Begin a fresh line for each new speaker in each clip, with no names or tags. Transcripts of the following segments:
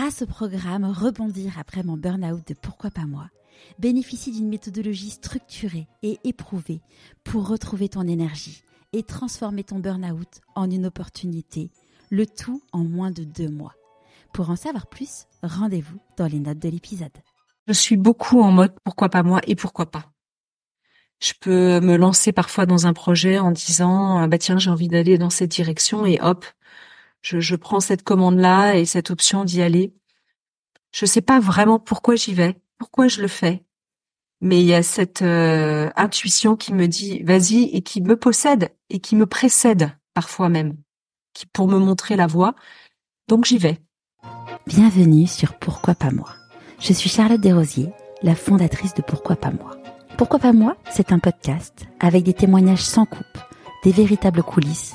grâce au programme Rebondir après mon burn-out de Pourquoi pas moi, bénéficie d'une méthodologie structurée et éprouvée pour retrouver ton énergie et transformer ton burn-out en une opportunité, le tout en moins de deux mois. Pour en savoir plus, rendez-vous dans les notes de l'épisode.
Je suis beaucoup en mode pourquoi pas moi et pourquoi pas. Je peux me lancer parfois dans un projet en disant ah bah tiens j'ai envie d'aller dans cette direction et hop je, je prends cette commande là et cette option d'y aller. Je sais pas vraiment pourquoi j'y vais, pourquoi je le fais, mais il y a cette euh, intuition qui me dit vas-y et qui me possède et qui me précède parfois même, qui pour me montrer la voie. Donc j'y vais.
Bienvenue sur Pourquoi pas moi. Je suis Charlotte Desrosiers, la fondatrice de Pourquoi pas moi. Pourquoi pas moi C'est un podcast avec des témoignages sans coupe, des véritables coulisses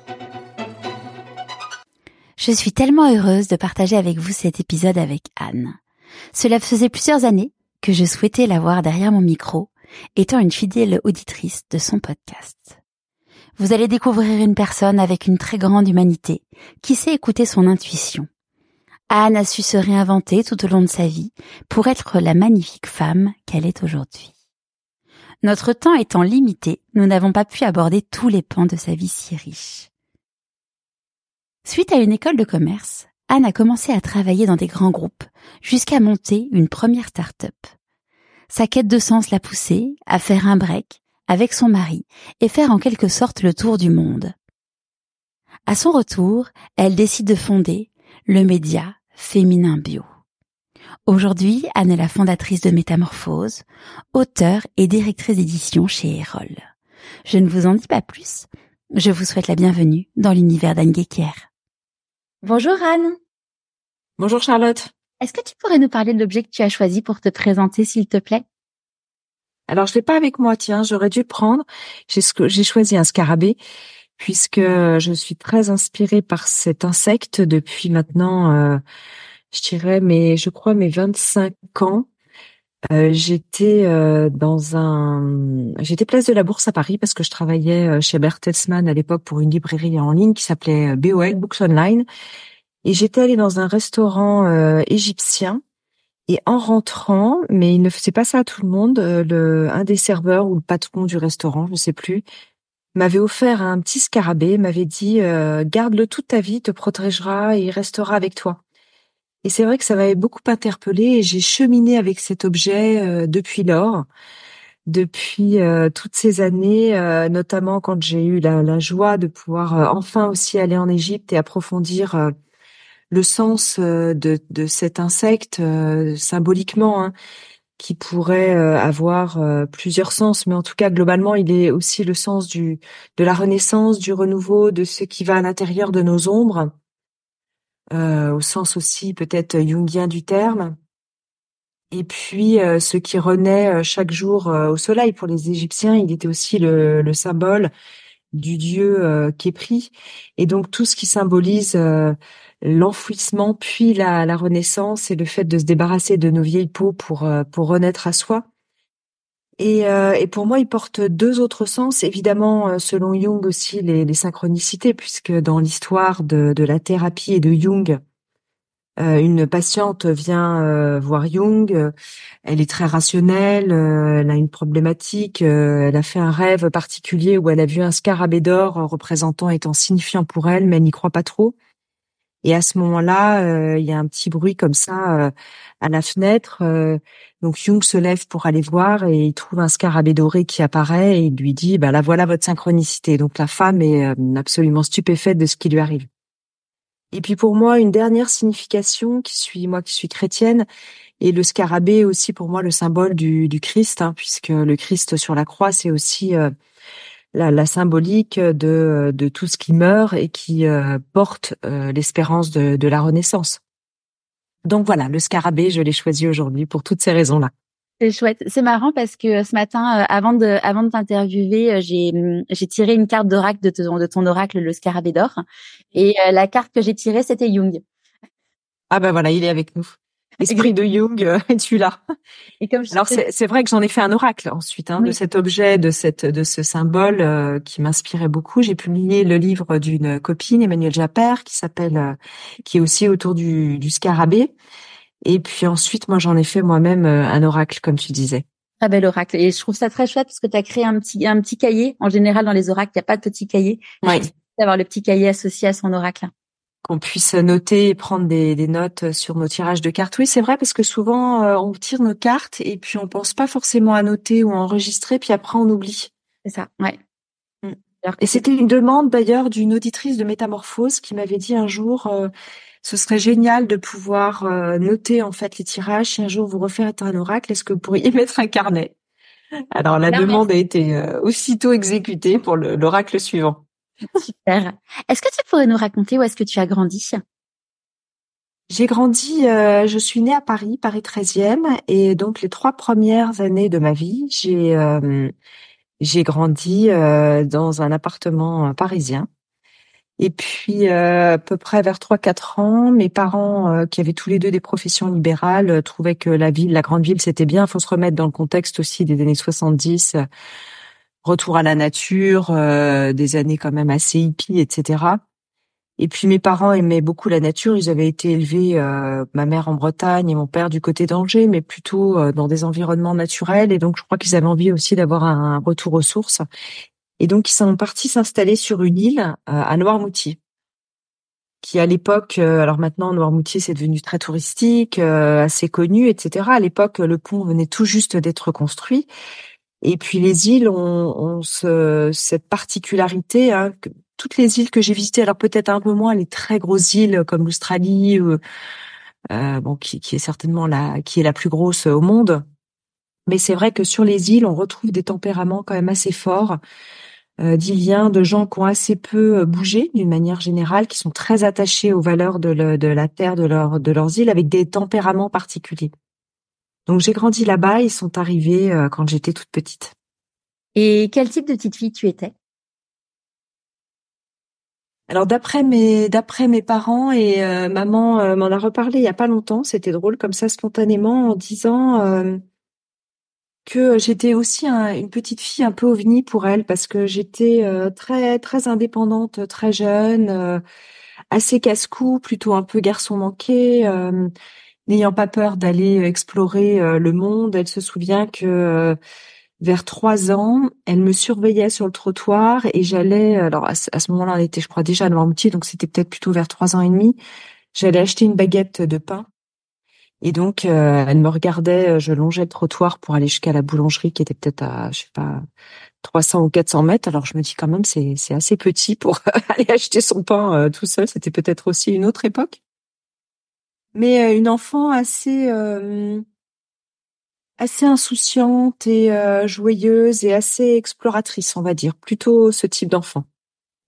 Je suis tellement heureuse de partager avec vous cet épisode avec Anne. Cela faisait plusieurs années que je souhaitais la voir derrière mon micro, étant une fidèle auditrice de son podcast. Vous allez découvrir une personne avec une très grande humanité, qui sait écouter son intuition. Anne a su se réinventer tout au long de sa vie pour être la magnifique femme qu'elle est aujourd'hui. Notre temps étant limité, nous n'avons pas pu aborder tous les pans de sa vie si riche. Suite à une école de commerce, Anne a commencé à travailler dans des grands groupes, jusqu'à monter une première start-up. Sa quête de sens l'a poussée à faire un break avec son mari et faire en quelque sorte le tour du monde. À son retour, elle décide de fonder le média Féminin Bio. Aujourd'hui, Anne est la fondatrice de Métamorphose, auteure et directrice d'édition chez Erol. Je ne vous en dis pas plus. Je vous souhaite la bienvenue dans l'univers d'Anne Guéquière. Bonjour Anne.
Bonjour Charlotte.
Est-ce que tu pourrais nous parler de l'objet que tu as choisi pour te présenter, s'il te plaît?
Alors, je l'ai pas avec moi, tiens, j'aurais dû le prendre. J'ai choisi un scarabée puisque je suis très inspirée par cet insecte depuis maintenant, euh, je dirais, mais je crois mes 25 ans. Euh, j'étais euh, dans un, j'étais place de la Bourse à Paris parce que je travaillais euh, chez Bertelsmann à l'époque pour une librairie en ligne qui s'appelait BOL Books Online, et j'étais allée dans un restaurant égyptien. Et en rentrant, mais il ne faisait pas ça à tout le monde, le un des serveurs ou le patron du restaurant, je sais plus, m'avait offert un petit scarabée, m'avait dit garde-le toute ta vie, te protégera et il restera avec toi. Et c'est vrai que ça m'avait beaucoup interpellée et j'ai cheminé avec cet objet euh, depuis lors, depuis euh, toutes ces années, euh, notamment quand j'ai eu la, joie de pouvoir enfin aussi aller en Égypte et approfondir le sens de, cet insecte symboliquement, hein, qui pourrait avoir plusieurs sens, mais en tout cas globalement, il est aussi le sens de la renaissance, du renouveau, de ce qui va à l'intérieur de nos ombres euh, au sens aussi peut-être jungien du terme. Et puis euh, ce qui renaît euh, chaque jour au soleil pour les Égyptiens, il était aussi le, le symbole du dieu qui est pris. Et donc tout ce qui symbolise l'enfouissement puis la, la, renaissance et le fait de se débarrasser de nos vieilles peaux pour pour renaître à soi. Et, euh, et, pour moi, il porte deux autres sens. Évidemment, euh, selon Jung aussi, les, synchronicités, puisque dans l'histoire de, la thérapie et de Jung, euh, une patiente vient voir Jung, elle est très rationnelle, elle a une problématique, elle a fait un rêve particulier où elle a vu un scarabée d'or représentant étant signifiant pour elle, mais elle n'y croit pas trop. Et à ce moment-là, euh, il y a un petit bruit comme ça euh, à la fenêtre. Euh, donc Jung se lève pour aller voir et il trouve un scarabée doré qui apparaît et il lui dit bah là voilà votre synchronicité. Donc la femme est absolument stupéfaite de ce qui lui arrive. Et puis pour moi une dernière signification qui suis moi qui suis chrétienne et le scarabée aussi pour moi le symbole du, du Christ hein, puisque le Christ sur la croix c'est aussi la, la, symbolique de, de tout ce qui meurt et qui euh, porte euh, l'espérance de, de la renaissance. Donc voilà, le scarabée, je l'ai choisi aujourd'hui pour toutes ces raisons-là.
C'est chouette. C'est marrant parce que ce matin, avant de avant de t'interviewer, j'ai j'ai tiré une carte d'oracle de ton de ton oracle, le Scarabée d'or, et la carte que j'ai tirée, c'était Jung.
Ah ben voilà, il est avec nous. Esprit de Jung, euh, tu là. Et comme Alors c'est vrai que j'en ai fait un oracle ensuite hein, de cet objet, de cette de ce symbole euh, qui m'inspirait beaucoup. J'ai publié le livre d'une copine, Emmanuelle Japper, qui s'appelle, euh, qui est aussi autour du, du scarabée. Et puis ensuite, moi j'en ai fait moi-même un oracle, comme tu disais.
Très bel oracle. Et je trouve ça très chouette parce que tu as créé un petit un petit cahier. En général, dans les oracles, il n'y a pas de petit cahier.
Oui.
D'avoir le petit cahier associé à son oracle
qu'on puisse noter et prendre des, des, notes sur nos tirages de cartes. Oui, c'est vrai parce que souvent euh, on tire nos cartes et puis on pense pas forcément à noter ou à enregistrer, puis après on oublie.
C'est ça, ouais.
Mm. Et c'était une demande d'ailleurs d'une auditrice de Métamorphose qui m'avait dit un jour euh, ce serait génial de pouvoir euh, noter en fait les tirages. Si un jour vous refaites un oracle, est-ce que vous pourriez mettre un carnet? Alors la demande a été aussitôt exécutée pour l'oracle suivant.
Super. Est-ce que tu pourrais nous raconter où est-ce que tu as grandi?
J'ai grandi, euh, je suis née à Paris, Paris 13e, et donc les trois premières années de ma vie, j'ai euh, j'ai grandi euh, dans un appartement parisien. Et puis à peu près vers 3-4 ans, mes parents, qui avaient tous les deux des professions libérales, trouvaient que la ville, la grande ville, c'était bien. Il faut se remettre dans le contexte aussi des années 70 retour à la nature, euh, des années quand même assez hippies, etc. Et puis mes parents aimaient beaucoup la nature. Ils avaient été élevés, euh, ma mère en Bretagne et mon père du côté d'Angers, mais plutôt euh, dans des environnements naturels. Et donc je crois qu'ils avaient envie aussi d'avoir un, retour aux sources. Et donc ils sont partis s'installer sur une île à Noirmoutier, qui à l'époque, alors maintenant Noirmoutier c'est devenu très touristique, assez connu, etc. À l'époque le pont venait tout juste d'être construit. Et puis les îles ont, ce, cette particularité, hein, que toutes les îles que j'ai visitées, alors peut-être un peu moins les très grosses îles comme l'Australie, euh, bon, qui, qui, est certainement la, qui est la plus grosse au monde. Mais c'est vrai que sur les îles, on retrouve des tempéraments quand même assez forts euh, d'Iliens, de gens qui ont assez peu bougé d'une manière générale, qui sont très attachés aux valeurs de, de la terre, de, leur, de leurs îles, avec des tempéraments particuliers. Donc j'ai grandi là-bas, ils sont arrivés euh, quand j'étais toute petite.
Et quel type de petite fille tu étais?
Alors d'après mes d'après mes parents et euh, maman euh, m'en a reparlé il y a pas longtemps, c'était drôle comme ça spontanément en disant que j'étais aussi une petite fille un peu ovni pour elle parce que j'étais très très indépendante très jeune, assez casse-cou, plutôt un peu garçon manqué n'ayant pas peur d'aller euh, explorer euh, le monde. Elle se souvient que euh, vers trois ans, elle me surveillait sur le trottoir et j'allais, alors à ce, moment-là, elle était, je crois, déjà à Noirmoutier, donc c'était peut-être plutôt vers trois ans et demi. J'allais acheter une baguette de pain et donc elle me regardait, je longeais le trottoir pour aller jusqu'à la boulangerie qui était peut-être à, je sais pas, 300 ou 400 mètres. Alors je me dis quand même c'est c'est assez petit pour aller acheter son pain tout seul. C'était peut-être aussi une autre époque mais euh, une enfant assez euh, assez insouciante et euh, joyeuse et assez exploratrice, on va dire, plutôt ce type d'enfant.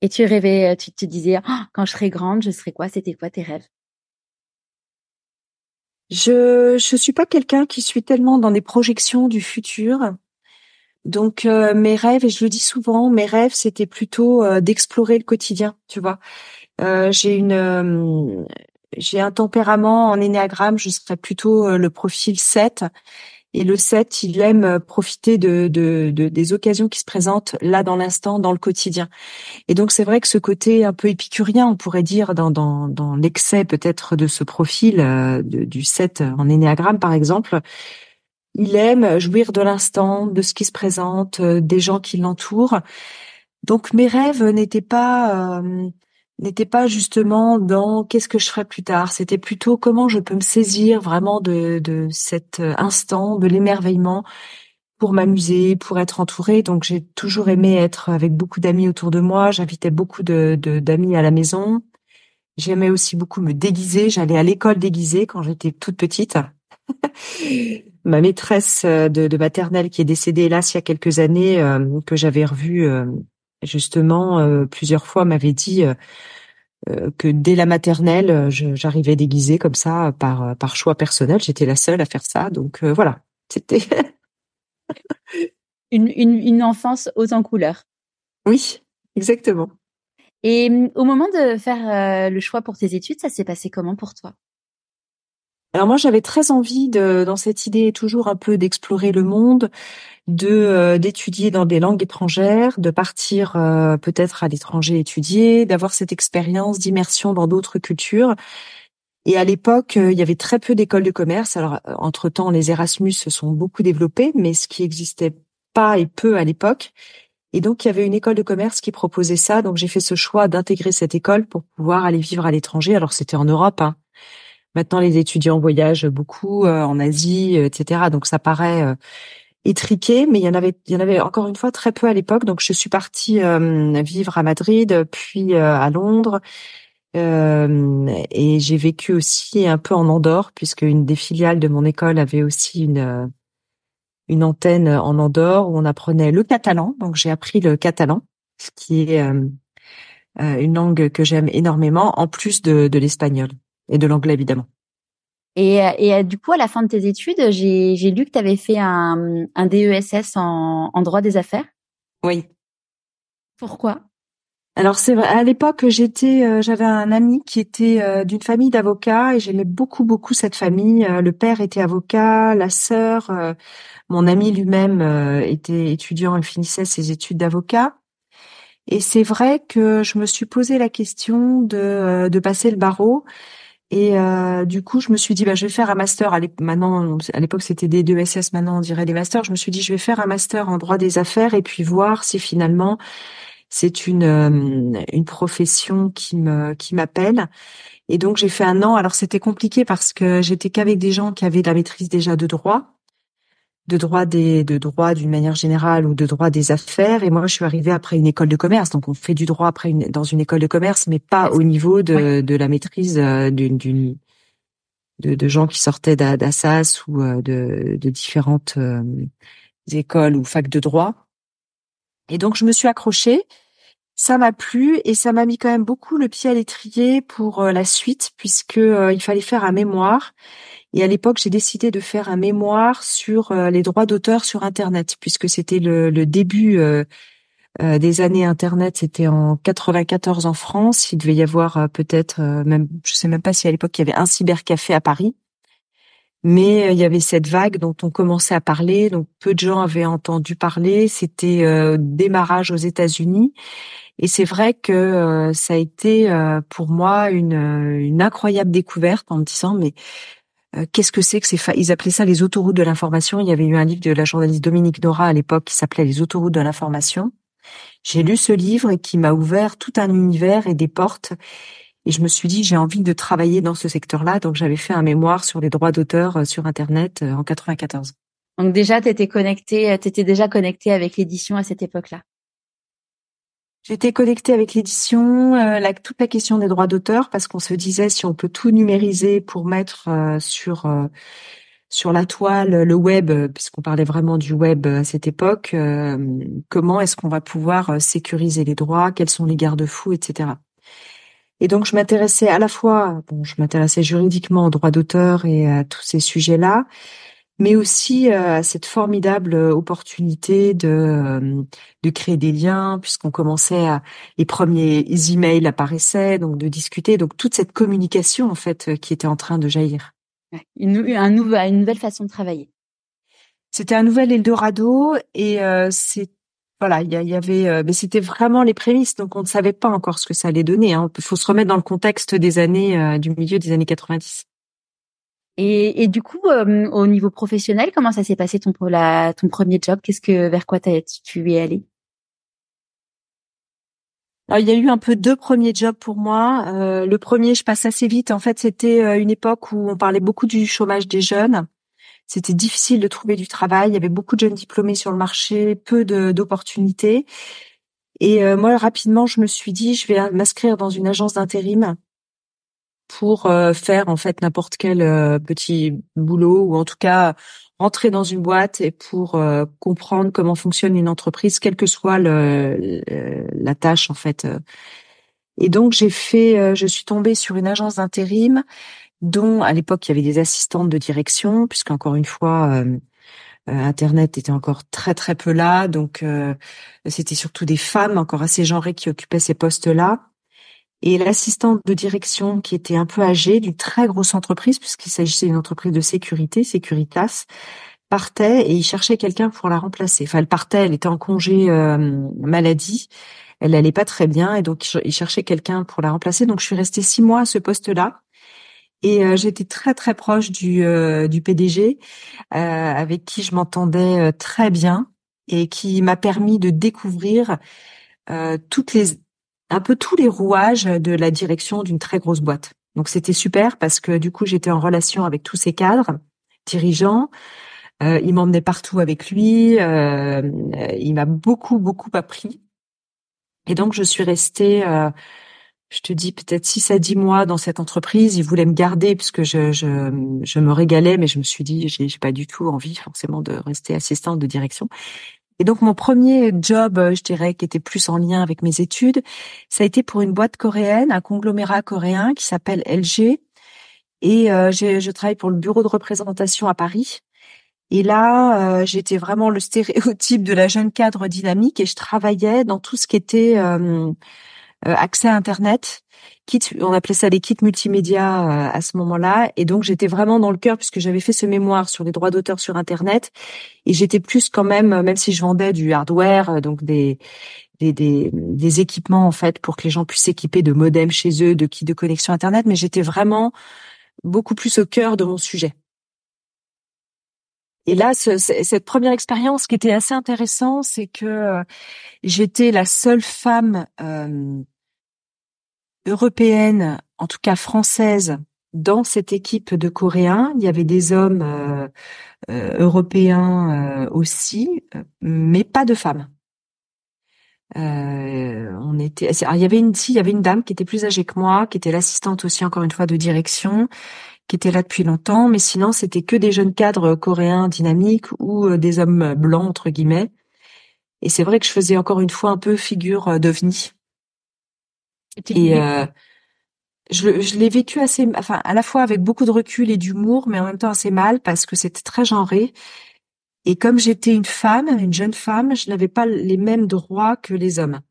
Et tu rêvais, tu te disais, oh, quand je serai grande, je serai quoi? C'était quoi tes rêves?
Je je suis pas quelqu'un qui suis tellement dans des projections du futur. Donc mes rêves, et je le dis souvent, mes rêves c'était plutôt d'explorer le quotidien, tu vois. j'ai une j'ai un tempérament en énéagramme, je serais plutôt euh, le profil 7. Et le 7, il aime euh, profiter de, de, des occasions qui se présentent là dans l'instant, dans le quotidien. Et donc c'est vrai que ce côté un peu épicurien, on pourrait dire dans, dans, dans l'excès peut-être de ce profil euh, du 7 en énéagramme par exemple, il aime jouir de l'instant, de ce qui se présente, des gens qui l'entourent. Donc mes rêves n'étaient pas n'était pas justement dans qu'est-ce que je ferai plus tard, c'était plutôt comment je peux me saisir vraiment de, de cet euh, instant, de l'émerveillement pour m'amuser, pour être entourée. Donc j'ai toujours aimé être avec beaucoup d'amis autour de moi, j'invitais beaucoup de d'amis à la maison. J'aimais aussi beaucoup me déguiser, j'allais à l'école déguisée quand j'étais toute petite. Ma maîtresse euh, de, de, maternelle qui est décédée hélas il y a quelques années, euh, que j'avais revue justement euh, plusieurs fois m'avait dit euh, euh, que dès la maternelle, j'arrivais déguisée comme ça par par choix personnel. J'étais la seule à faire ça, donc voilà. C'était
une, une, une enfance haute en couleurs.
Oui, exactement.
Et hum, au moment de faire le choix pour tes études, ça s'est passé comment pour toi?
Alors moi, j'avais très envie de, dans cette idée toujours un peu d'explorer le monde, de euh, d'étudier dans des langues étrangères, de partir euh, peut-être à l'étranger étudier, d'avoir cette expérience d'immersion dans d'autres cultures. Et à l'époque, euh, il y avait très peu d'écoles de commerce. Alors, entre-temps, les Erasmus se sont beaucoup développés, mais ce qui existait pas et peu à l'époque. Et donc, il y avait une école de commerce qui proposait ça. Donc, j'ai fait ce choix d'intégrer cette école pour pouvoir aller vivre à l'étranger. Alors, c'était en Europe, hein, Maintenant, les étudiants voyagent beaucoup euh, en Asie, euh, etc. Donc ça paraît euh, étriqué, mais il y en avait, il y en avait encore une fois très peu à l'époque. Donc je suis partie vivre à Madrid, puis à Londres, et j'ai vécu aussi un peu en Andorre, puisque une des filiales de mon école avait aussi une une antenne en Andorre où on apprenait le catalan. Donc j'ai appris le catalan, ce qui est une langue que j'aime énormément, en plus de, de l'espagnol et de l'anglais évidemment.
Et, et euh, du coup, à la fin de tes études, j'ai, j'ai lu que tu avais fait un, un DESS en, en droit des affaires.
Oui.
Pourquoi?
Alors c'est vrai, à l'époque j'étais, euh, j'avais un ami qui était euh, d'une famille d'avocats et j'aimais beaucoup beaucoup cette famille. le père était avocat, la sœur, mon ami lui-même était étudiant et finissait ses études d'avocat. Et c'est vrai que je me suis posé la question de, de passer le barreau et euh, du coup, je me suis dit, bah, je vais faire un master. À maintenant, à l'époque, c'était des deux SS. Maintenant, on dirait des masters. Je me suis dit, je vais faire un master en droit des affaires et puis voir si finalement c'est une euh, une profession qui me qui m'appelle. Et donc, j'ai fait un an. Alors, c'était compliqué parce que j'étais qu'avec des gens qui avaient de la maîtrise déjà de droit de droit des de droit d'une manière générale ou de droit des affaires. Et moi je suis arrivée après une école de commerce. Donc on fait du droit après une, dans une école de commerce mais pas au niveau de, de la maîtrise euh, d'une d'une de, de, gens qui sortaient d'Assas ou euh, de, de différentes euh, écoles ou facs de droit. Et donc je me suis accrochée. Ça m'a plu et ça m'a mis quand même beaucoup le pied à l'étrier pour la suite puisque il fallait faire un mémoire et à l'époque, j'ai décidé de faire un mémoire sur euh, les droits d'auteur sur Internet, puisque c'était le, début euh, euh, des années Internet. C'était en 94 en France. Il devait y avoir peut-être même, je sais même pas si à l'époque il y avait un cybercafé à Paris. Mais il y avait cette vague dont on commençait à parler, donc peu de gens avaient entendu parler. C'était démarrage aux États-Unis, et c'est vrai que ça a été pour moi une, une incroyable découverte en me disant mais euh, qu'est-ce que c'est que ces ils appelaient ça les autoroutes de l'information? Il y avait eu un livre de la journaliste Dominique Nora à l'époque qui s'appelait Les autoroutes de l'information. J'ai lu ce livre et qui m'a ouvert tout un univers et des portes. Et je me suis dit, j'ai envie de travailler dans ce secteur-là. Donc, j'avais fait un mémoire sur les droits d'auteur euh, sur Internet euh, en 94.
Donc déjà, tu étais connecté, t'étais déjà connecté avec l'édition à cette époque-là?
J'étais connectée avec l'édition, euh, toute la question des droits d'auteur, parce qu'on se disait si on peut tout numériser pour mettre euh, sur euh, sur la toile le web, puisqu'on parlait vraiment du web à cette époque, comment est-ce qu'on va pouvoir sécuriser les droits, quels sont les garde-fous, etc. Et donc je m'intéressais à la fois, bon, je m'intéressais juridiquement aux droits d'auteur et à tous ces sujets-là, mais aussi euh, à cette formidable euh, opportunité de euh, de créer des liens puisqu'on commençait à les premiers emails apparaissaient donc de discuter donc toute cette communication en fait qui était en train de jaillir
une, un une nouvelle façon de travailler
c'était un nouvel Eldorado et c'est voilà, il y, avait, mais c'était vraiment les prémices, donc on ne savait pas encore ce que ça allait donner. Hein. Il faut se remettre dans le contexte des années, du milieu des années 90.
Et, du coup, euh, au niveau professionnel, comment ça s'est passé ton, premier job? Qu'est-ce que vers quoi tu es allé
alors, il y a eu un peu deux premiers jobs pour moi. Euh, le premier, je passe assez vite. En fait, c'était euh, une époque où on parlait beaucoup du chômage des jeunes. C'était difficile de trouver du travail. Il y avait beaucoup de jeunes diplômés sur le marché, peu d'opportunités. Et moi, rapidement, je me suis dit, je vais m'inscrire dans une agence d'intérim pour euh, faire en fait n'importe quel euh, petit boulot ou en tout cas rentrer dans une boîte et pour euh, comprendre comment fonctionne une entreprise, quelle que soit le, la tâche en fait. Et donc j'ai fait, je suis tombée sur une agence d'intérim dont à l'époque il y avait des assistantes de direction, puisqu'encore une fois Internet était encore très très peu là, donc c'était surtout des femmes encore assez genrées qui occupaient ces postes-là. Et l'assistante de direction qui était un peu âgée d'une très grosse entreprise, puisqu'il s'agissait d'une entreprise de sécurité, Securitas, partait et il cherchait quelqu'un pour la remplacer. Enfin, elle partait, elle était en congé maladie elle n'allait pas très bien et donc il cherchait quelqu'un pour la remplacer. Donc je suis restée six mois à ce poste-là. Et euh, j'étais très très proche du, euh, du PDG, euh, avec qui je m'entendais très bien et qui m'a permis de découvrir toutes les un peu tous les rouages de la direction d'une très grosse boîte. Donc c'était super parce que du coup j'étais en relation avec tous ces cadres dirigeants. il m'emmenait partout avec lui. il m'a beaucoup beaucoup appris et donc, je suis restée, euh, je te dis peut-être six à dix mois dans cette entreprise. Ils voulaient me garder puisque je, je, je me régalais, mais je me suis dit, j'ai pas du tout envie forcément de rester assistante de direction. Et donc, mon premier job, euh, je dirais, qui était plus en lien avec mes études, ça a été pour une boîte coréenne, un conglomérat coréen qui s'appelle LG. Et euh, je travaille pour le bureau de représentation à Paris. Et là, euh, j'étais vraiment le stéréotype de la jeune cadre dynamique et je travaillais dans tout ce qui était euh, euh, accès à Internet. On appelait ça les kits multimédia à ce moment-là. Et donc, j'étais vraiment dans le cœur puisque j'avais fait ce mémoire sur les droits d'auteur sur Internet. Et j'étais plus quand même, même si je vendais du hardware, donc des, des, des, des, équipements en fait pour que les gens puissent s'équiper de modems chez eux, de kits de connexion Internet, mais j'étais vraiment beaucoup plus au cœur de mon sujet. Et là, ce, cette première expérience qui était assez intéressante, c'est que euh, j'étais la seule femme euh, européenne, en tout cas française, dans cette équipe de Coréens. Il y avait des hommes euh, européens aussi, mais pas de femmes. on était, il y avait une, il y avait une dame qui était plus âgée que moi, qui était l'assistante aussi encore une fois de direction, qui étaient là depuis longtemps, mais sinon c'était que des jeunes cadres coréens dynamiques ou euh, des hommes blancs entre guillemets. Et c'est vrai que je faisais encore une fois un peu figure euh, d'ovni. Et euh, je, je l'ai vécu assez, enfin à la fois avec beaucoup de recul et d'humour, mais en même temps assez mal parce que c'était très genré. Et comme j'étais une femme, une jeune femme, je n'avais pas les mêmes droits que les hommes.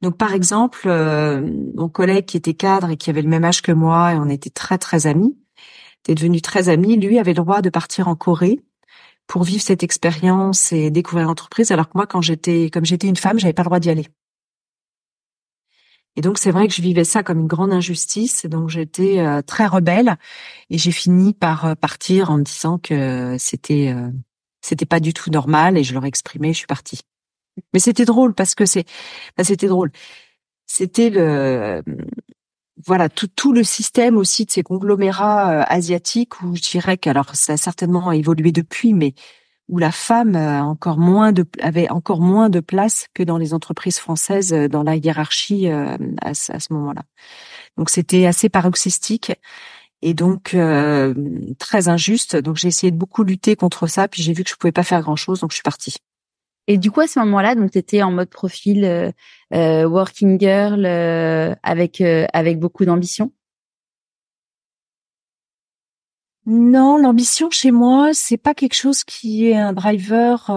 Donc par exemple, mon collègue qui était cadre et qui avait le même âge que moi, et on était très très amis, était devenu très ami, lui avait le droit de partir en Corée pour vivre cette expérience et découvrir l'entreprise, alors que moi, quand j'étais, comme j'étais une femme, j'avais pas le droit d'y aller. Et donc c'est vrai que je vivais ça comme une grande injustice. Donc j'étais euh, très rebelle et j'ai fini par euh, partir en me disant que c'était euh, c'était pas du tout normal et je leur exprimais, je suis partie. Mais c'était drôle parce que c'est, c'était drôle. C'était le, voilà tout, tout le système aussi de ces conglomérats euh, asiatiques où je dirais que alors ça a certainement évolué depuis, mais où la femme a encore moins de, avait encore moins de place que dans les entreprises françaises euh, dans la hiérarchie euh, à, ce moment-là. Donc c'était assez paroxystique et donc très injuste. Donc j'ai essayé de beaucoup lutter contre ça, puis j'ai vu que je pouvais pas faire grand-chose, donc je suis partie.
Et du coup, à ce moment-là, donc tu étais en mode profil euh, euh working girl euh, avec euh, avec beaucoup d'ambition?
Non, l'ambition chez moi, c'est pas quelque chose qui est un driver.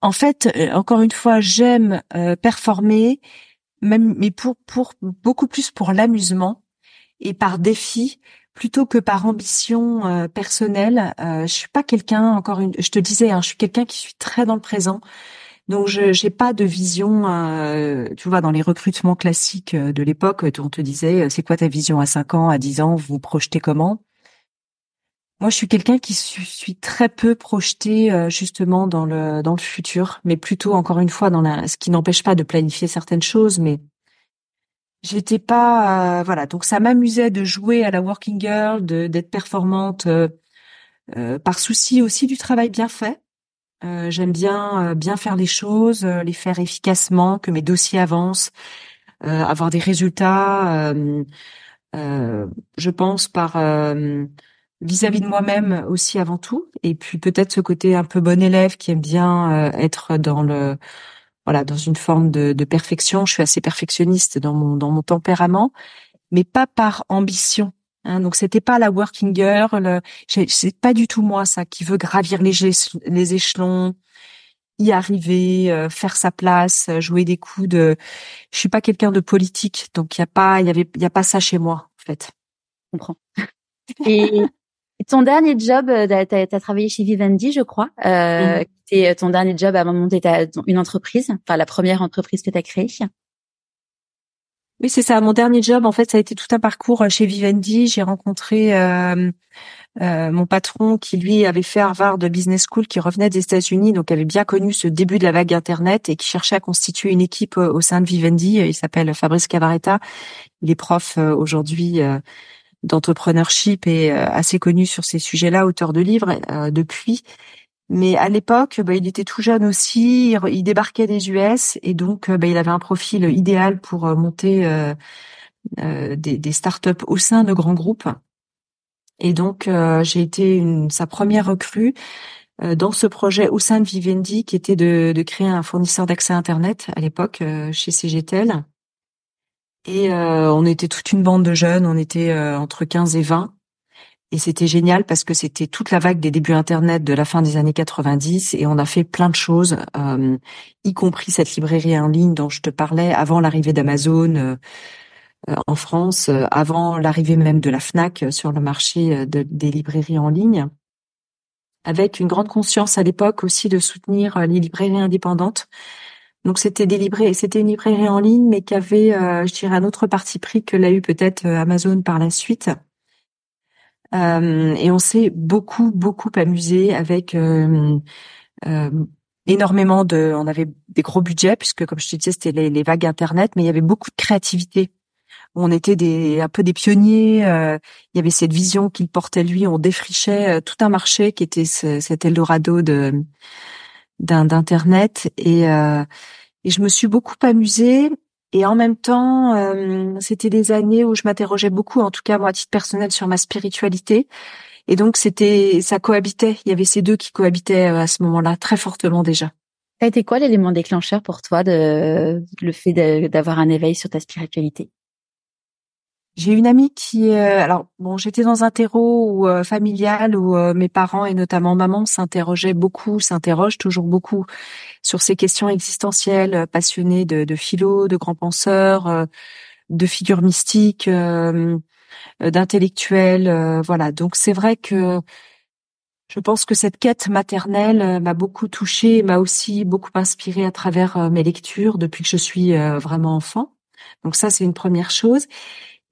en fait, encore une fois, j'aime performer, même mais pour beaucoup plus pour l'amusement et par défi plutôt que par ambition euh, personnelle. Euh, je suis pas quelqu'un encore une. Je te disais, hein, je suis quelqu'un qui suis très dans le présent. Donc je j'ai pas de vision, euh, tu vois, dans les recrutements classiques euh, de l'époque, on te disait, c'est quoi ta vision à 5 ans, à 10 ans, vous vous projetez comment? Moi, je suis quelqu'un qui suis, très peu projeté justement dans le dans le futur, mais plutôt encore une fois dans la, ce qui n'empêche pas de planifier certaines choses, mais J'étais pas, euh, voilà. Donc ça m'amusait de jouer à la working girl, d'être performante, euh, euh, par souci aussi du travail bien fait. J'aime bien bien faire les choses, les faire efficacement, que mes dossiers avancent, avoir des résultats. je pense par vis-à-vis de moi-même aussi avant tout, et puis peut-être ce côté un peu bon élève qui aime bien être dans le voilà, dans une forme de, de, perfection. Je suis assez perfectionniste dans mon dans mon tempérament, mais pas par ambition. Hein, donc c'était pas la working girl, c'est pas du tout moi ça qui veut gravir les, les échelons, y arriver, euh, faire sa place, euh, jouer des coups de. Je suis pas quelqu'un de politique, donc il y a pas, il y avait, il y a pas ça chez moi en fait.
Je comprends. Et ton dernier job, euh, tu as, travaillé chez Vivendi, je crois. Euh, mmh. ton dernier job avant de monter ta, une entreprise, enfin la première entreprise que tu as créée.
Oui, c'est ça. Mon dernier job, en fait, ça a été tout un parcours chez Vivendi. J'ai rencontré euh, euh, mon patron qui, lui, avait fait Harvard Business School, qui revenait des États-Unis, donc avait bien connu ce début de la vague Internet et qui cherchait à constituer une équipe au sein de Vivendi. Il s'appelle Fabrice Cavaretta. Il est prof euh, aujourd'hui d'entrepreneurship et assez connu sur ces sujets-là, auteur de livres depuis. Mais à l'époque, bah, il était tout jeune aussi, il débarquait des US et donc bah, il avait un profil idéal pour euh, monter euh, euh, des, startups au sein de grands groupes. Et donc j'ai été sa première recrue dans ce projet au sein de Vivendi, qui était de, de créer un fournisseur d'accès Internet à l'époque chez CGTEL. Et on était toute une bande de jeunes, on était entre 15 et 20. Et c'était génial parce que c'était toute la vague des débuts Internet de la fin des années 90 et on a fait plein de choses, euh, y compris cette librairie en ligne dont je te parlais avant l'arrivée d'Amazon euh, en France, euh, avant l'arrivée même de la Fnac sur le marché des librairies en ligne, avec une grande conscience à l'époque aussi de soutenir les librairies indépendantes. Donc c'était librairies, c'était une librairie en ligne, mais qui avait, je dirais, un autre parti pris que l'a eu peut-être Amazon par la suite euh, et on s'est beaucoup beaucoup amusé avec euh, euh, énormément de. On avait des gros budgets puisque comme je te disais c'était les, les, vagues internet, mais il y avait beaucoup de créativité. On était des un peu des pionniers. il y avait cette vision qu'il portait lui. On défrichait tout un marché qui était ce, cet Eldorado de d'internet et et je me suis beaucoup amusée et en même temps, euh, c'était des années où je m'interrogeais beaucoup, en tout cas moi à titre personnel, sur ma spiritualité. Et donc c'était, ça cohabitait. Il y avait ces deux qui cohabitaient euh, à ce moment-là très fortement déjà.
Ça a été quoi l'élément déclencheur pour toi de le fait d'avoir un éveil sur ta spiritualité?
J'ai une amie qui, euh, alors bon, j'étais dans un terreau euh, familial où euh, mes parents et notamment maman s'interrogeaient beaucoup, s'interrogent toujours beaucoup sur ces questions existentielles, passionnés de, de philo, de grands penseurs, de figures mystiques, d'intellectuels, voilà. Donc c'est vrai que je pense que cette quête maternelle m'a beaucoup touchée, m'a aussi beaucoup inspirée à travers mes lectures depuis que je suis vraiment enfant. Donc ça, c'est une première chose.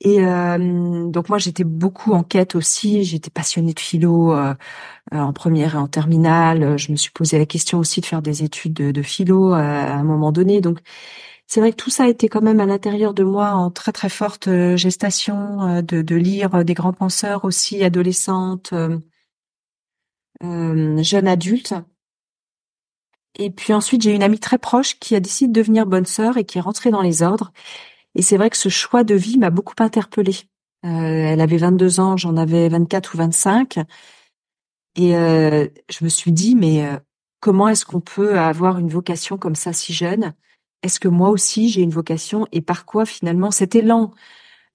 Et euh, donc moi j'étais beaucoup en quête aussi. J'étais passionnée de philo euh, euh, en première et en terminale. Je me suis posé la question aussi de faire des études de, philo à un moment donné. Donc c'est vrai que tout ça été quand même à l'intérieur de moi en très très forte gestation de, de lire des grands penseurs aussi adolescentes, jeunes adultes. Et puis ensuite j'ai une amie très proche qui a décidé de devenir bonne sœur et qui est rentrée dans les ordres et c'est vrai que ce choix de vie m'a beaucoup interpellée. Euh, elle avait 22 ans, j'en avais 24 ou 25. Et euh, je me suis dit, mais euh, comment est-ce qu'on peut avoir une vocation comme ça si jeune? Est-ce que moi aussi j'ai une vocation? Et par quoi finalement cet élan?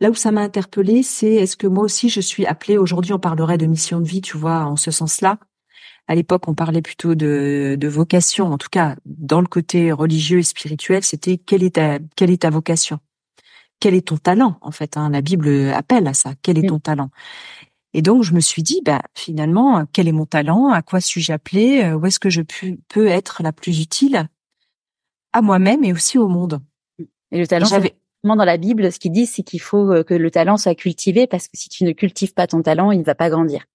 Là où ça m'a interpellée, c'est est-ce que moi aussi je suis appelée Aujourd'hui, on parlerait de mission de vie, tu vois, en ce sens-là? À l'époque, on parlait plutôt de, de vocation. En tout cas, dans le côté religieux et spirituel, c'était quelle est ta, quelle est ta vocation? Quel est ton talent en fait hein, La Bible appelle à ça. Quel est ton talent Et donc je me suis dit, bah finalement, quel est mon talent À quoi suis-je appelée euh, Où est-ce que je peux être la plus utile à moi-même et aussi au monde
Et le talent, j'avais dans la Bible, ce qu'il dit, c'est qu'il faut euh, que le talent soit cultivé parce que si tu ne cultives pas ton talent, il ne va pas grandir.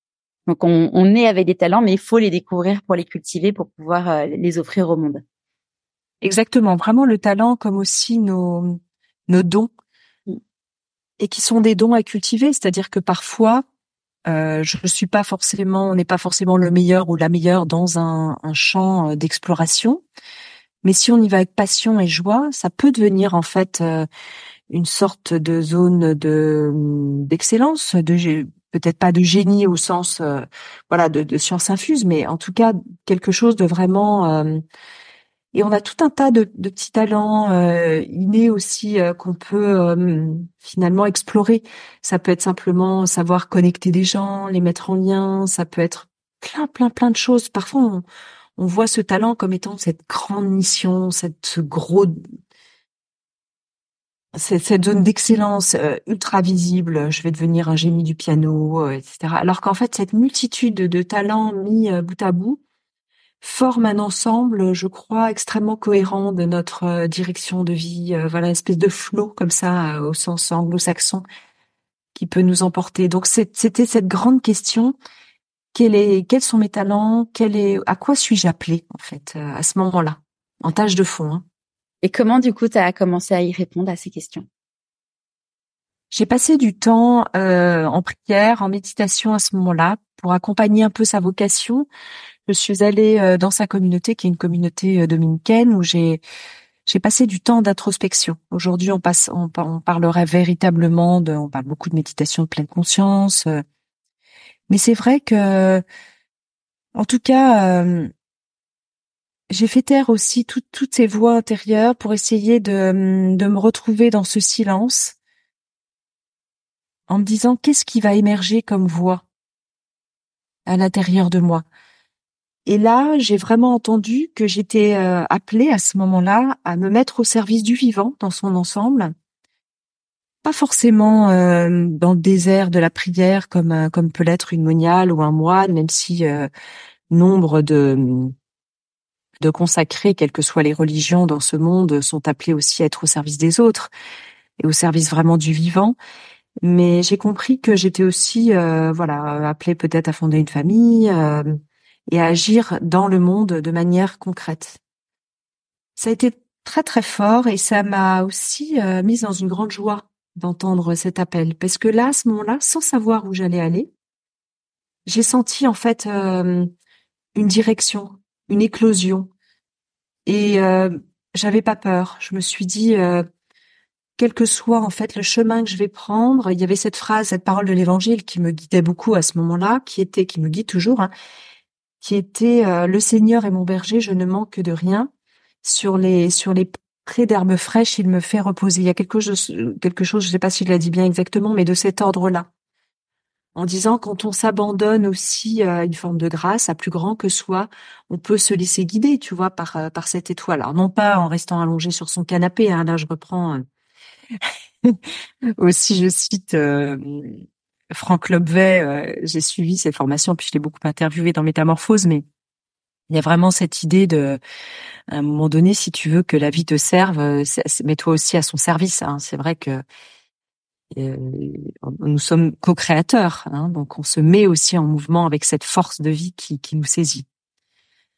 Donc on, on est avec des talents, mais il faut les découvrir pour les cultiver, pour pouvoir euh, les offrir au monde.
Exactement, vraiment le talent comme aussi nos nos dons et qui sont des dons à cultiver, c'est-à-dire que parfois euh, je suis pas forcément, on n'est pas forcément le meilleur ou la meilleure dans un, un champ euh, d'exploration, mais si on y va avec passion et joie, ça peut devenir en fait euh, une sorte de zone de d'excellence, de peut-être pas de génie au sens voilà de, de, science infuse, mais en tout cas quelque chose de vraiment Et on a tout un tas de, petits talents euh, innés aussi euh, qu'on peut euh, finalement explorer. Ça peut être simplement savoir connecter des gens, les mettre en lien. Ça peut être plein, plein, plein de choses. Parfois, on, voit ce talent comme étant cette grande mission, cette cette, zone d'excellence ultra visible. Je vais devenir un génie du piano, etc. Alors qu'en fait, cette multitude de talents mis bout à bout forme un ensemble, je crois, extrêmement cohérent de notre euh, direction de vie. Euh, voilà, une espèce de flot comme ça, euh, au sens anglo-saxon, qui peut nous emporter. Donc c'était cette grande question quel est, quels sont mes talents? Quel est, à quoi suis-je appelée en fait à ce moment-là, en tâche de fond hein.
Et comment du coup tu as commencé à y répondre à ces questions?
J'ai passé du temps en prière, en méditation à ce moment-là pour accompagner un peu sa vocation je suis allée euh, dans sa communauté, qui est une communauté euh, dominicaine, où j'ai j'ai passé du temps d'introspection. Aujourd'hui, on passe, on, parlerait véritablement de, on parle beaucoup de méditation de pleine conscience, euh. mais c'est vrai que, en tout cas, j'ai fait taire aussi toutes ces voix intérieures pour essayer de, de me retrouver dans ce silence, en me disant qu'est-ce qui va émerger comme voix à l'intérieur de moi. Et là, j'ai vraiment entendu que j'étais euh, appelée à ce moment-là à me mettre au service du vivant dans son ensemble. Pas forcément euh, dans le désert de la prière comme euh, comme peut l'être une moniale ou un moine, même si nombre de de consacrés, quelles que soient les religions dans ce monde, sont appelés aussi à être au service des autres et au service vraiment du vivant. Mais j'ai compris que j'étais aussi, voilà, appelée peut-être à fonder une famille, et à agir dans le monde de manière concrète. Ça a été très très fort et ça m'a aussi euh, mise dans une grande joie d'entendre cet appel. Parce que là à ce moment-là sans savoir où j'allais aller j'ai senti en fait euh, une direction une éclosion. Et euh, j'avais pas peur. Je me suis dit euh, quel que soit en fait le chemin que je vais prendre il y avait cette phrase cette parole de l'évangile qui me guidait beaucoup à ce moment-là qui était qui me guide toujours hein, qui était euh, Le Seigneur est mon berger, je ne manque de rien. Sur les sur les prés d'herbes fraîches, il me fait reposer. Il y a quelque chose, quelque chose, je ne sais pas s'il l'a dit bien exactement, mais de cet ordre-là. En disant quand on s'abandonne aussi à une forme de grâce, à plus grand que soi, on peut se laisser guider, tu vois, par euh, par cette étoile. Alors non pas en restant allongé sur son canapé. Hein, là, je reprends euh, aussi, je cite Franck Lobvet, euh, j'ai suivi cette formation, puis je l'ai beaucoup interviewé dans Métamorphose, mais il y a vraiment cette idée de, à un moment donné, si tu veux que la vie te serve, euh, mets-toi aussi à son service. Hein. C'est vrai que euh, nous sommes co-créateurs, hein, donc on se met aussi en mouvement avec cette force de vie qui, qui nous saisit.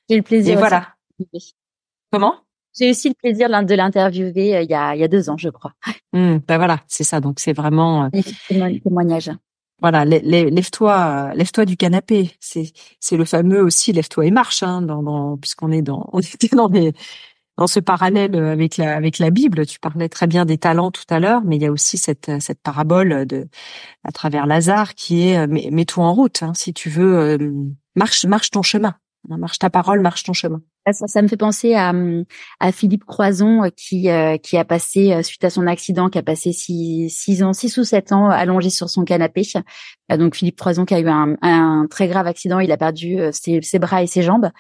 J'ai le plaisir.
Et voilà. Comment?
J'ai aussi le plaisir de l'interviewer il y a il y a deux ans, je crois.
Mmh, ben voilà, c'est ça. Donc c'est vraiment
témoignage.
Voilà, lève-toi, lève-toi du canapé. C'est c'est le fameux aussi lève-toi et marche, hein, puisqu'on est dans on était dans ce parallèle avec la avec la Bible. Tu parlais très bien des talents tout à l'heure, mais il y a aussi cette cette parabole de à travers Lazare qui est mets-toi en route, hein, si tu veux euh, marche marche ton chemin, marche ta parole, marche ton chemin.
Ça, me fait penser à, à Philippe Croison euh, qui euh, qui a passé euh, suite à son accident, qui a passé six, six ans, six ou sept ans allongé sur son canapé. Donc Philippe Croison qui a eu un, un très grave accident, il a perdu ses, ses, bras et ses jambes.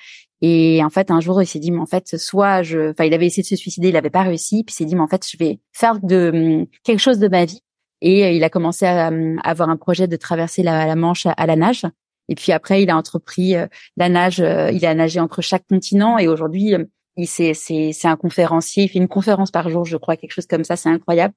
Et en fait, un jour, il s'est dit, mais en fait, soit je, enfin, il avait essayé de se suicider, il n'avait pas réussi, puis il s'est dit, mais en fait, je vais faire de quelque chose de ma vie. Et il a commencé à, avoir un projet de traverser la, la Manche à la nage. Et puis après, il a entrepris euh, la nage. Euh, il a nagé entre chaque continent. Et aujourd'hui, euh, il c'est un conférencier. Il fait une conférence par jour, je crois, quelque chose comme ça. C'est incroyable.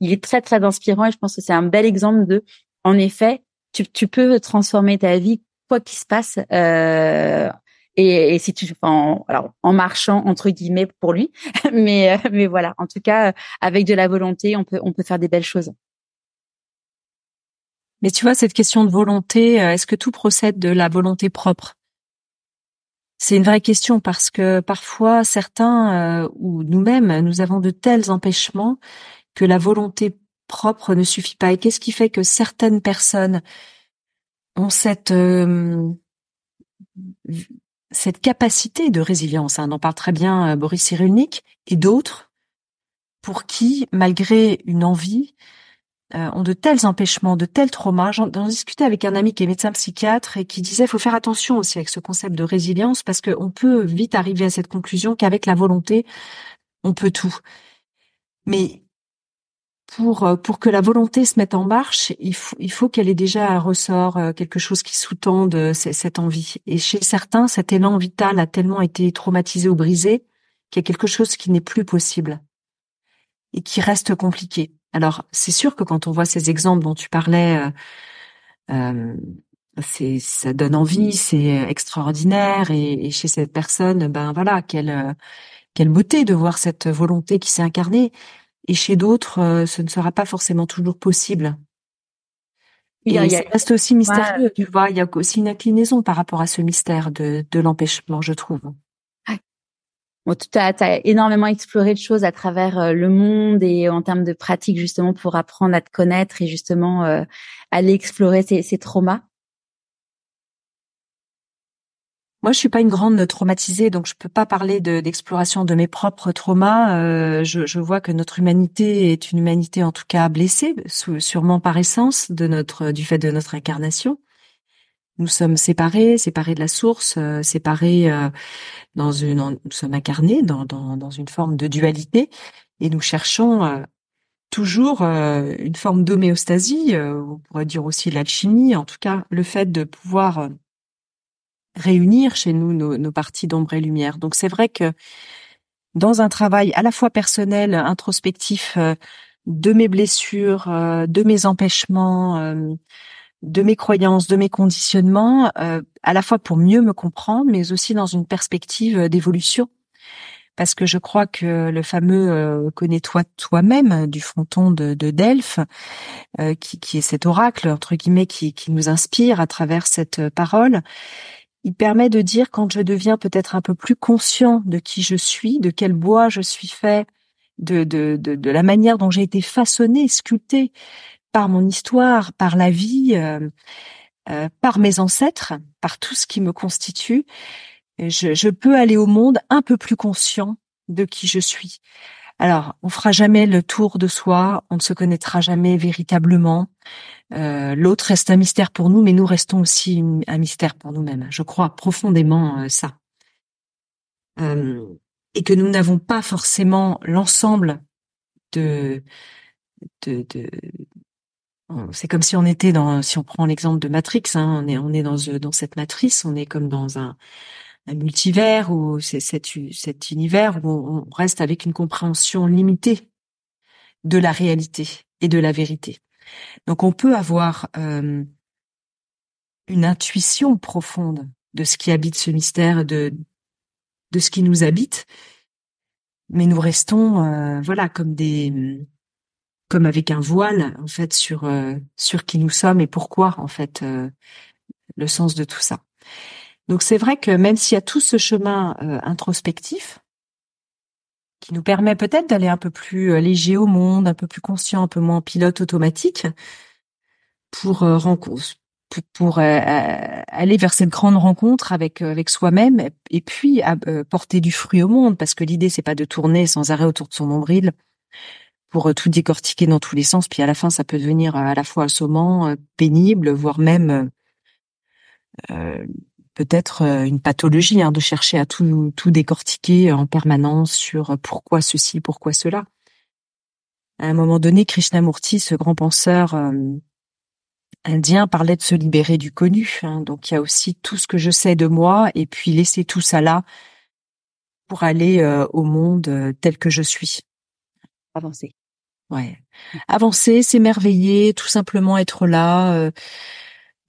Il est très très inspirant et je pense que c'est un bel exemple de, en effet, tu tu peux transformer ta vie quoi qu'il se passe. Euh, et, et, si tu en, alors en marchant entre guillemets pour lui mais mais voilà en tout cas avec de la volonté on peut on peut faire des belles choses
mais tu vois, cette question de volonté, euh, est-ce que tout procède de la volonté propre? C'est une vraie question parce que parfois, certains euh, ou nous-mêmes, nous avons de tels empêchements que la volonté propre ne suffit pas. Et qu'est-ce qui fait que certaines personnes ont cette euh, cette capacité de résilience. Hein, on en parle très bien Boris Cyrulnik et d'autres pour qui, malgré une envie, euh, ont de tels empêchements, de tels traumas. J'en discutais avec un ami qui est médecin psychiatre et qui disait faut faire attention aussi avec ce concept de résilience parce qu'on peut vite arriver à cette conclusion qu'avec la volonté, on peut tout. Mais pour euh, pour que la volonté se mette en marche, il faut il faut qu'elle ait déjà un ressort, euh, quelque chose qui sous-tende cette envie. Et chez certains, cet élan vital a tellement été traumatisé ou brisé qu'il y a quelque chose qui n'est plus possible et qui reste compliqué. Alors, c'est sûr que quand on voit ces exemples dont tu parlais, euh, euh, c'est ça donne envie, c'est extraordinaire et, chez cette personne, ben voilà, quelle euh, quelle beauté de voir cette volonté qui s'est incarnée. Et chez d'autres, ce ne sera pas forcément toujours possible. Et il, ça reste aussi mystérieux, tu vois. Il y a aussi une inclinaison par rapport à ce mystère de, de l'empêchement, je trouve.
Bon, tu as, énormément exploré de choses à travers euh, le monde et en termes de pratique justement pour apprendre à te connaître et justement euh, aller explorer ces, ces traumas.
Moi, je suis pas une grande traumatisée, donc je peux pas parler d'exploration de, mes propres traumas. Euh, je, je, vois que notre humanité est une humanité en tout cas blessée, sûrement par essence de notre du fait de notre incarnation. Nous sommes séparés, séparés de la source, euh, séparés euh, dans une, nous sommes incarnés dans, dans, dans, une forme de dualité, et nous cherchons euh, toujours une forme d'homéostasie. on pourrait dire aussi l'alchimie, en tout cas le fait de pouvoir réunir chez nous nos, nos parties d'ombre et lumière. Donc c'est vrai que dans un travail à la fois personnel, introspectif, de mes blessures, de mes empêchements de mes croyances, de mes conditionnements, euh, à la fois pour mieux me comprendre, mais aussi dans une perspective euh, d'évolution. Parce que je crois que le fameux euh, connais-toi toi-même du fronton de, de Delphes, qui, qui, est cet oracle entre guillemets qui, qui nous inspire à travers cette parole, il permet de dire quand je deviens peut-être un peu plus conscient de qui je suis, de quel bois je suis fait, de, de, de, de la manière dont j'ai été façonné, sculpté, par mon histoire, par la vie, euh, euh, par mes ancêtres, par tout ce qui me constitue, je, je, peux aller au monde un peu plus conscient de qui je suis. Alors, on fera jamais le tour de soi, on ne se connaîtra jamais véritablement. Euh, L'autre reste un mystère pour nous, mais nous restons aussi un mystère pour nous-mêmes. Je crois profondément euh, ça. Euh, et que nous n'avons pas forcément l'ensemble de, de, de, c'est comme si on était dans, si on prend l'exemple de Matrix, hein, on est, on est dans, dans cette matrice, on est comme dans un, un multivers ou c'est cet, cet univers où on reste avec une compréhension limitée de la réalité et de la vérité. Donc on peut avoir euh, une intuition profonde de ce qui habite ce mystère, de de ce qui nous habite, mais nous restons euh, voilà comme des comme avec un voile en fait sur euh, sur qui nous sommes et pourquoi en fait euh, le sens de tout ça. Donc c'est vrai que même s'il y a tout ce chemin euh, introspectif qui nous permet peut-être d'aller un peu plus léger au monde, un peu plus conscient, un peu moins pilote automatique pour pour, aller vers cette grande rencontre avec avec soi-même et puis porter du fruit au monde parce que l'idée c'est pas de tourner sans arrêt autour de son nombril pour euh, tout décortiquer dans tous les sens. Puis à la fin, ça peut devenir euh, à la fois assommant, euh, pénible, voire même euh, peut-être une pathologie hein, de chercher à tout, tout décortiquer en permanence sur pourquoi ceci, pourquoi cela. À un moment donné, Krishnamurti, ce grand penseur indien, parlait de se libérer du connu. Hein. Donc il y a aussi tout ce que je sais de moi et puis laisser tout ça là pour aller au monde tel que je suis.
Avancer.
Ouais. Avancer, s'émerveiller, tout simplement être là, euh,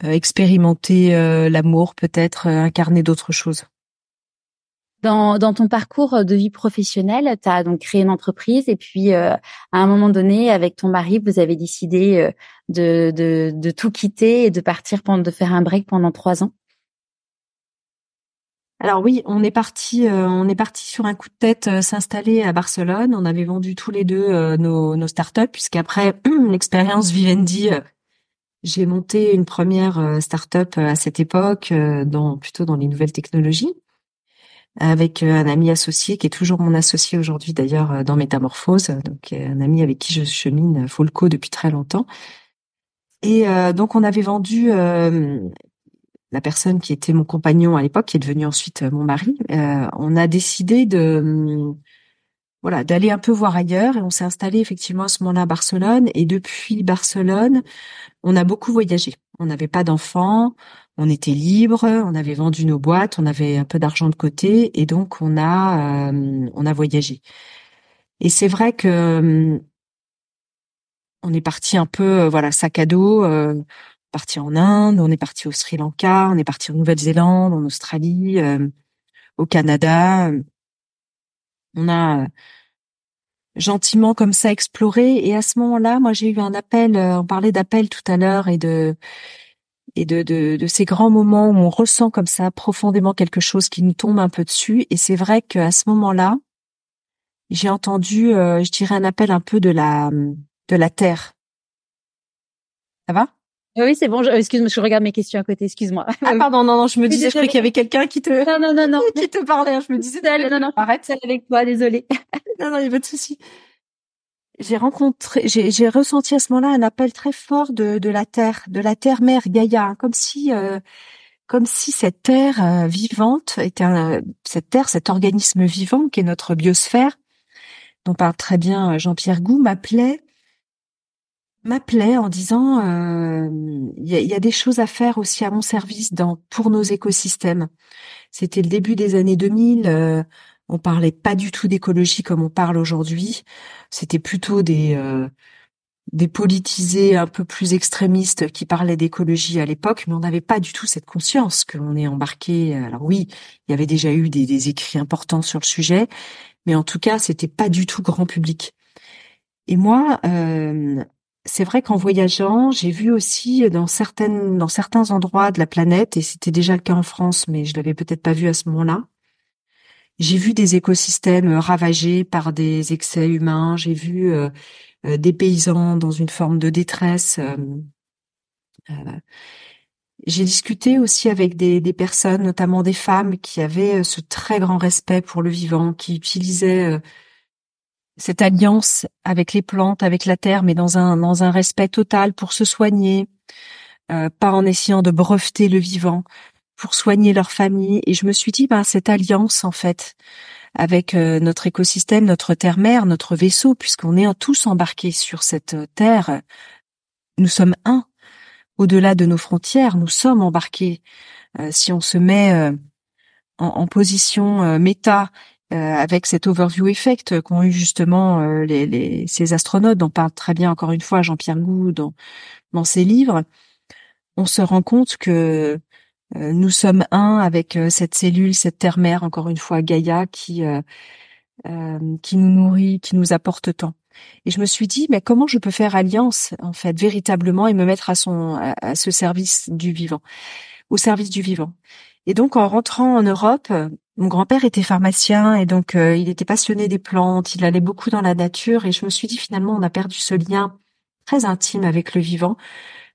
euh, expérimenter euh, l'amour, peut-être incarner d'autres choses.
Dans, ton parcours de vie professionnelle, tu as donc créé une entreprise et puis à un moment donné, avec ton mari, vous avez décidé de, de, de, tout quitter et de partir de faire un break pendant trois ans.
Alors oui, on est parti, euh, on est parti sur un coup de tête euh, s'installer à Barcelone. On avait vendu tous les deux euh, nos, nos startups, puisqu'après l'expérience Vivendi, j'ai monté une première startup à cette époque, plutôt dans les nouvelles technologies. avec un ami associé qui est toujours mon associé aujourd'hui d'ailleurs dans Métamorphose, donc un ami avec qui je chemine Folco depuis très longtemps. Et donc on avait vendu la personne qui était mon compagnon à l'époque, qui est devenu ensuite mon mari. on a décidé de voilà, d'aller un peu voir ailleurs et on s'est installé effectivement à ce moment-là à Barcelone et depuis Barcelone, on a beaucoup voyagé. On n'avait pas d'enfants, on était libre, on avait vendu nos boîtes, on avait un peu d'argent de côté et donc on a euh, on a voyagé. Et c'est vrai que euh, on est parti un peu euh, voilà sac à dos, parti en Inde, on est parti au Sri Lanka, on est parti en Nouvelle-Zélande, en Australie, au Canada. On a gentiment comme ça exploré. Et à ce moment-là, moi, j'ai eu un appel. Euh, on parlait d'appel tout à l'heure et de et de, de, de, ces grands moments où on ressent comme ça profondément quelque chose qui nous tombe un peu dessus. Et c'est vrai qu'à ce moment-là, j'ai entendu, euh, je dirais, un appel un peu de la de la terre. Ça va?
Oui, c'est bon. Excuse-moi, je regarde mes questions à côté. Excuse-moi.
Ah pardon, non, non, je me disais, je croyais qu'il y avait quelqu'un qui te,
non, non, non, non,
qui te parlait. Je me disais,
non, non, arrête, c'est avec toi, désolée.
non, non, il n'y a pas de souci. J'ai rencontré, j'ai, ressenti à ce moment-là un appel très fort de, de la terre, de la terre mère Gaïa, hein, comme si, euh, comme si cette terre euh, vivante était un, cette terre, cet organisme vivant qui est notre biosphère, dont parle très bien euh, Jean-Pierre Gou, m'appelait m'appelait en disant euh, il y, a, des choses à faire aussi à mon service dans pour nos écosystèmes. C'était le début des années 2000. Euh, on parlait pas du tout d'écologie comme on parle aujourd'hui. C'était plutôt des euh, des politisés un peu plus extrémistes qui parlaient d'écologie à l'époque, mais on n'avait pas du tout cette conscience qu'on est embarqué. Alors oui, il y avait déjà eu des, des écrits importants sur le sujet, mais en tout cas, c'était pas du tout grand public. Et moi, euh, c'est vrai qu'en voyageant, j'ai vu aussi dans certains endroits de la planète, et c'était déjà le cas en France, mais je l'avais peut-être pas vu à ce moment-là. J'ai vu des écosystèmes ravagés par des excès humains. J'ai vu euh, euh, des paysans dans une forme de détresse. Euh, j'ai discuté aussi avec des, personnes, notamment des femmes, qui avaient ce très grand respect pour le vivant, qui utilisaient cette alliance avec les plantes, avec la terre, mais dans un dans un respect total pour se soigner, euh, pas en essayant de breveter le vivant, pour soigner leur famille. Et je me suis dit, ben cette alliance en fait avec euh, notre écosystème, notre terre-mère, notre vaisseau, puisqu'on est tous embarqués sur cette terre, nous sommes un. Au-delà de nos frontières, nous sommes embarqués. Euh, si on se met en, en, position méta euh, avec cet overview effect qu'ont eu justement euh, les, les, ces astronautes dont parle très bien encore une fois Jean-Pierre Gou dans, dans ses livres, on se rend compte que euh, nous sommes un avec cette cellule, cette terre-mère, encore une fois Gaïa, qui qui nous nourrit, qui nous apporte tant. Et je me suis dit, mais comment je peux faire alliance en fait véritablement et me mettre à son à ce service du vivant, au service du vivant? Et donc en rentrant en Europe, mon grand-père était pharmacien et donc euh, il était passionné des plantes, il allait beaucoup dans la nature et je me suis dit finalement on a perdu ce lien très intime avec le vivant.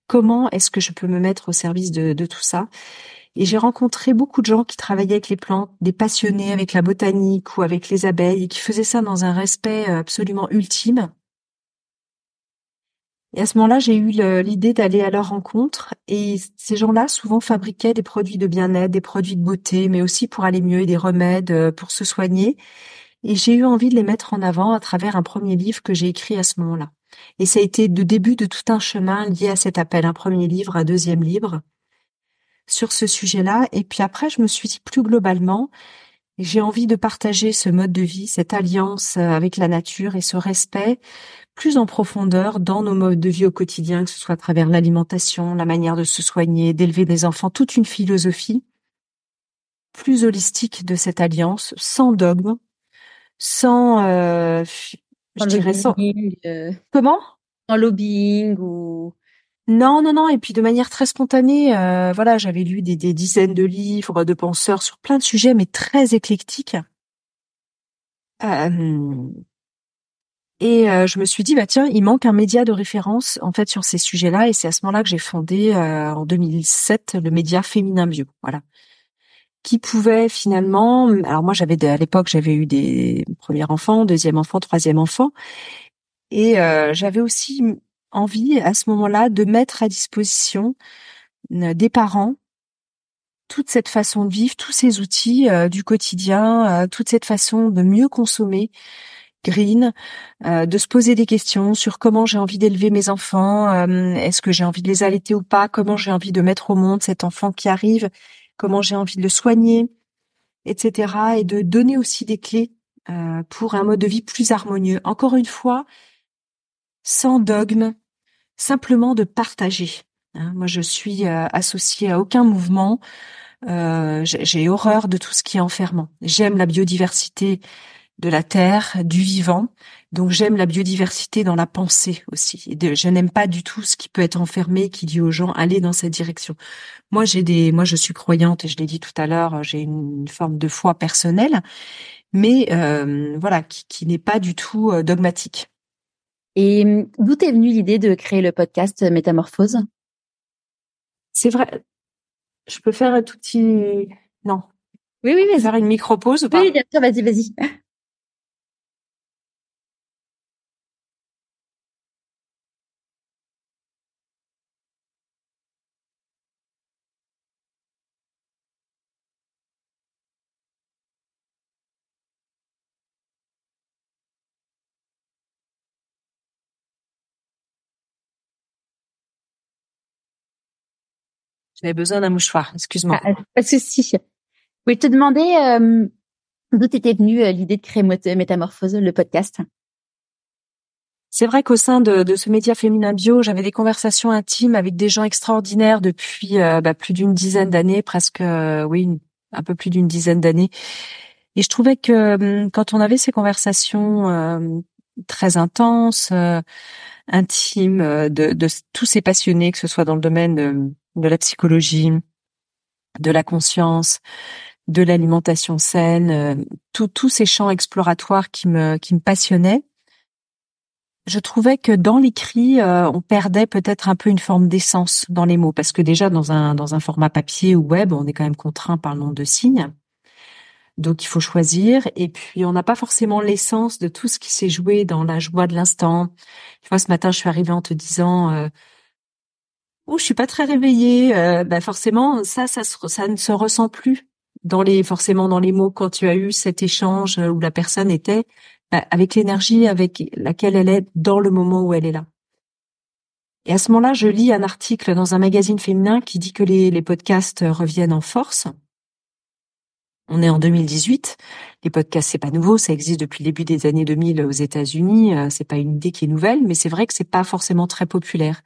Comment est-ce que je peux me mettre au service de, de tout ça? Et j'ai rencontré beaucoup de gens qui travaillaient avec les plantes, des passionnés avec la botanique ou avec les abeilles et qui faisaient ça dans un respect euh, absolument ultime. Et à ce moment-là, j'ai eu l'idée d'aller à leur rencontre. Et ces gens-là, souvent, fabriquaient des produits de bien-être, des produits de beauté, mais aussi pour aller mieux, des remèdes euh, pour se soigner. Et j'ai eu envie de les mettre en avant à travers un premier livre que j'ai écrit à ce moment-là. Et ça a été le début de tout un chemin lié à cet appel, un premier livre, un deuxième livre sur ce sujet-là. Et puis après, je me suis dit plus globalement, j'ai envie de partager ce mode de vie, cette alliance euh, avec la nature et ce respect plus en profondeur dans nos modes de vie au quotidien, que ce soit à travers l'alimentation, la manière de se soigner, d'élever des enfants, toute une philosophie plus holistique de cette alliance, sans dogme, sans, euh, je dirais sans. Euh, Comment?
En lobbying ou
non, non, non. Et puis de manière très spontanée, euh, voilà, j'avais lu des, dizaines de livres de penseurs sur plein de sujets, mais très éclectiques. Euh, et euh, je me suis dit, bah tiens, il manque un média de référence en fait sur ces sujets-là. Et c'est à ce moment-là que j'ai fondé en 2007 le média Féminin Bio. Voilà. qui pouvaient finalement. Alors moi, j'avais à l'époque, j'avais eu des premiers enfants, deuxième enfant, troisième enfant, et euh, j'avais aussi envie à ce moment-là de mettre à disposition euh, des parents toute cette façon de vivre, tous ces outils euh, du quotidien, toute cette façon de mieux consommer green, de se poser des questions sur comment j'ai envie d'élever mes enfants, est-ce que j'ai envie de les allaiter ou pas, comment j'ai envie de mettre au monde cet enfant qui arrive, comment j'ai envie de le soigner, etc. Et de donner aussi des clés euh, pour un mode de vie plus harmonieux. Encore une fois, sans dogme, simplement de partager. Hein, moi, je suis euh, associée à aucun mouvement. Euh, j'ai horreur de tout ce qui est enfermant. J'aime la biodiversité de la terre, du vivant. Donc j'aime la biodiversité dans la pensée aussi. je n'aime pas du tout ce qui peut être enfermé, qui dit aux gens allez dans cette direction. Moi j'ai des, moi je suis croyante et je l'ai dit tout à l'heure, j'ai une, forme de foi personnelle, mais euh, voilà qui, qui n'est pas du tout euh, dogmatique.
Et hum, d'où est venue l'idée de créer le podcast Métamorphose?
C'est vrai. Je peux faire un tout petit. Non.
Oui, oui, mais
faire une micro pause ou pas?
Oui, bien sûr. Vas-y, vas-y.
J'avais besoin d'un mouchoir, excuse-moi.
Ah, pas de souci. Oui, te demander euh, d'où était venue euh, l'idée de créer Métamorphose, le podcast?
C'est vrai qu'au sein de, de, ce média féminin bio, j'avais des conversations intimes avec des gens extraordinaires depuis euh, bah, plus d'une dizaine d'années, presque, euh, oui, un peu plus d'une dizaine d'années. Et je trouvais que hum, quand on avait ces conversations très intenses, intimes, de, de, tous ces passionnés, que ce soit dans le domaine de la psychologie, de la conscience, de l'alimentation saine, euh, tous ces champs exploratoires qui me, qui me passionnaient. Je trouvais que dans l'écrit, euh, on perdait peut-être un peu une forme d'essence dans les mots, parce que déjà dans un dans un format papier ou web, on est quand même contraint par le nombre de signes, donc il faut choisir. Et puis on n'a pas forcément l'essence de tout ce qui s'est joué dans la joie de l'instant. Tu vois, ce matin, je suis arrivée en te disant, euh, oh je suis pas très réveillée, euh, bah forcément ça, ça, ça ne se ressent plus dans les forcément dans les mots quand tu as eu cet échange où la personne était bah, avec l'énergie avec laquelle elle est dans le moment où elle est là. Et à ce moment-là, je lis un article dans un magazine féminin qui dit que les, les podcasts reviennent en force. On est en 2018. Les podcasts, c'est pas nouveau, ça existe depuis le début des années 2000 aux États-Unis. Euh, c'est pas une idée qui est nouvelle, mais c'est vrai que c'est pas forcément très populaire.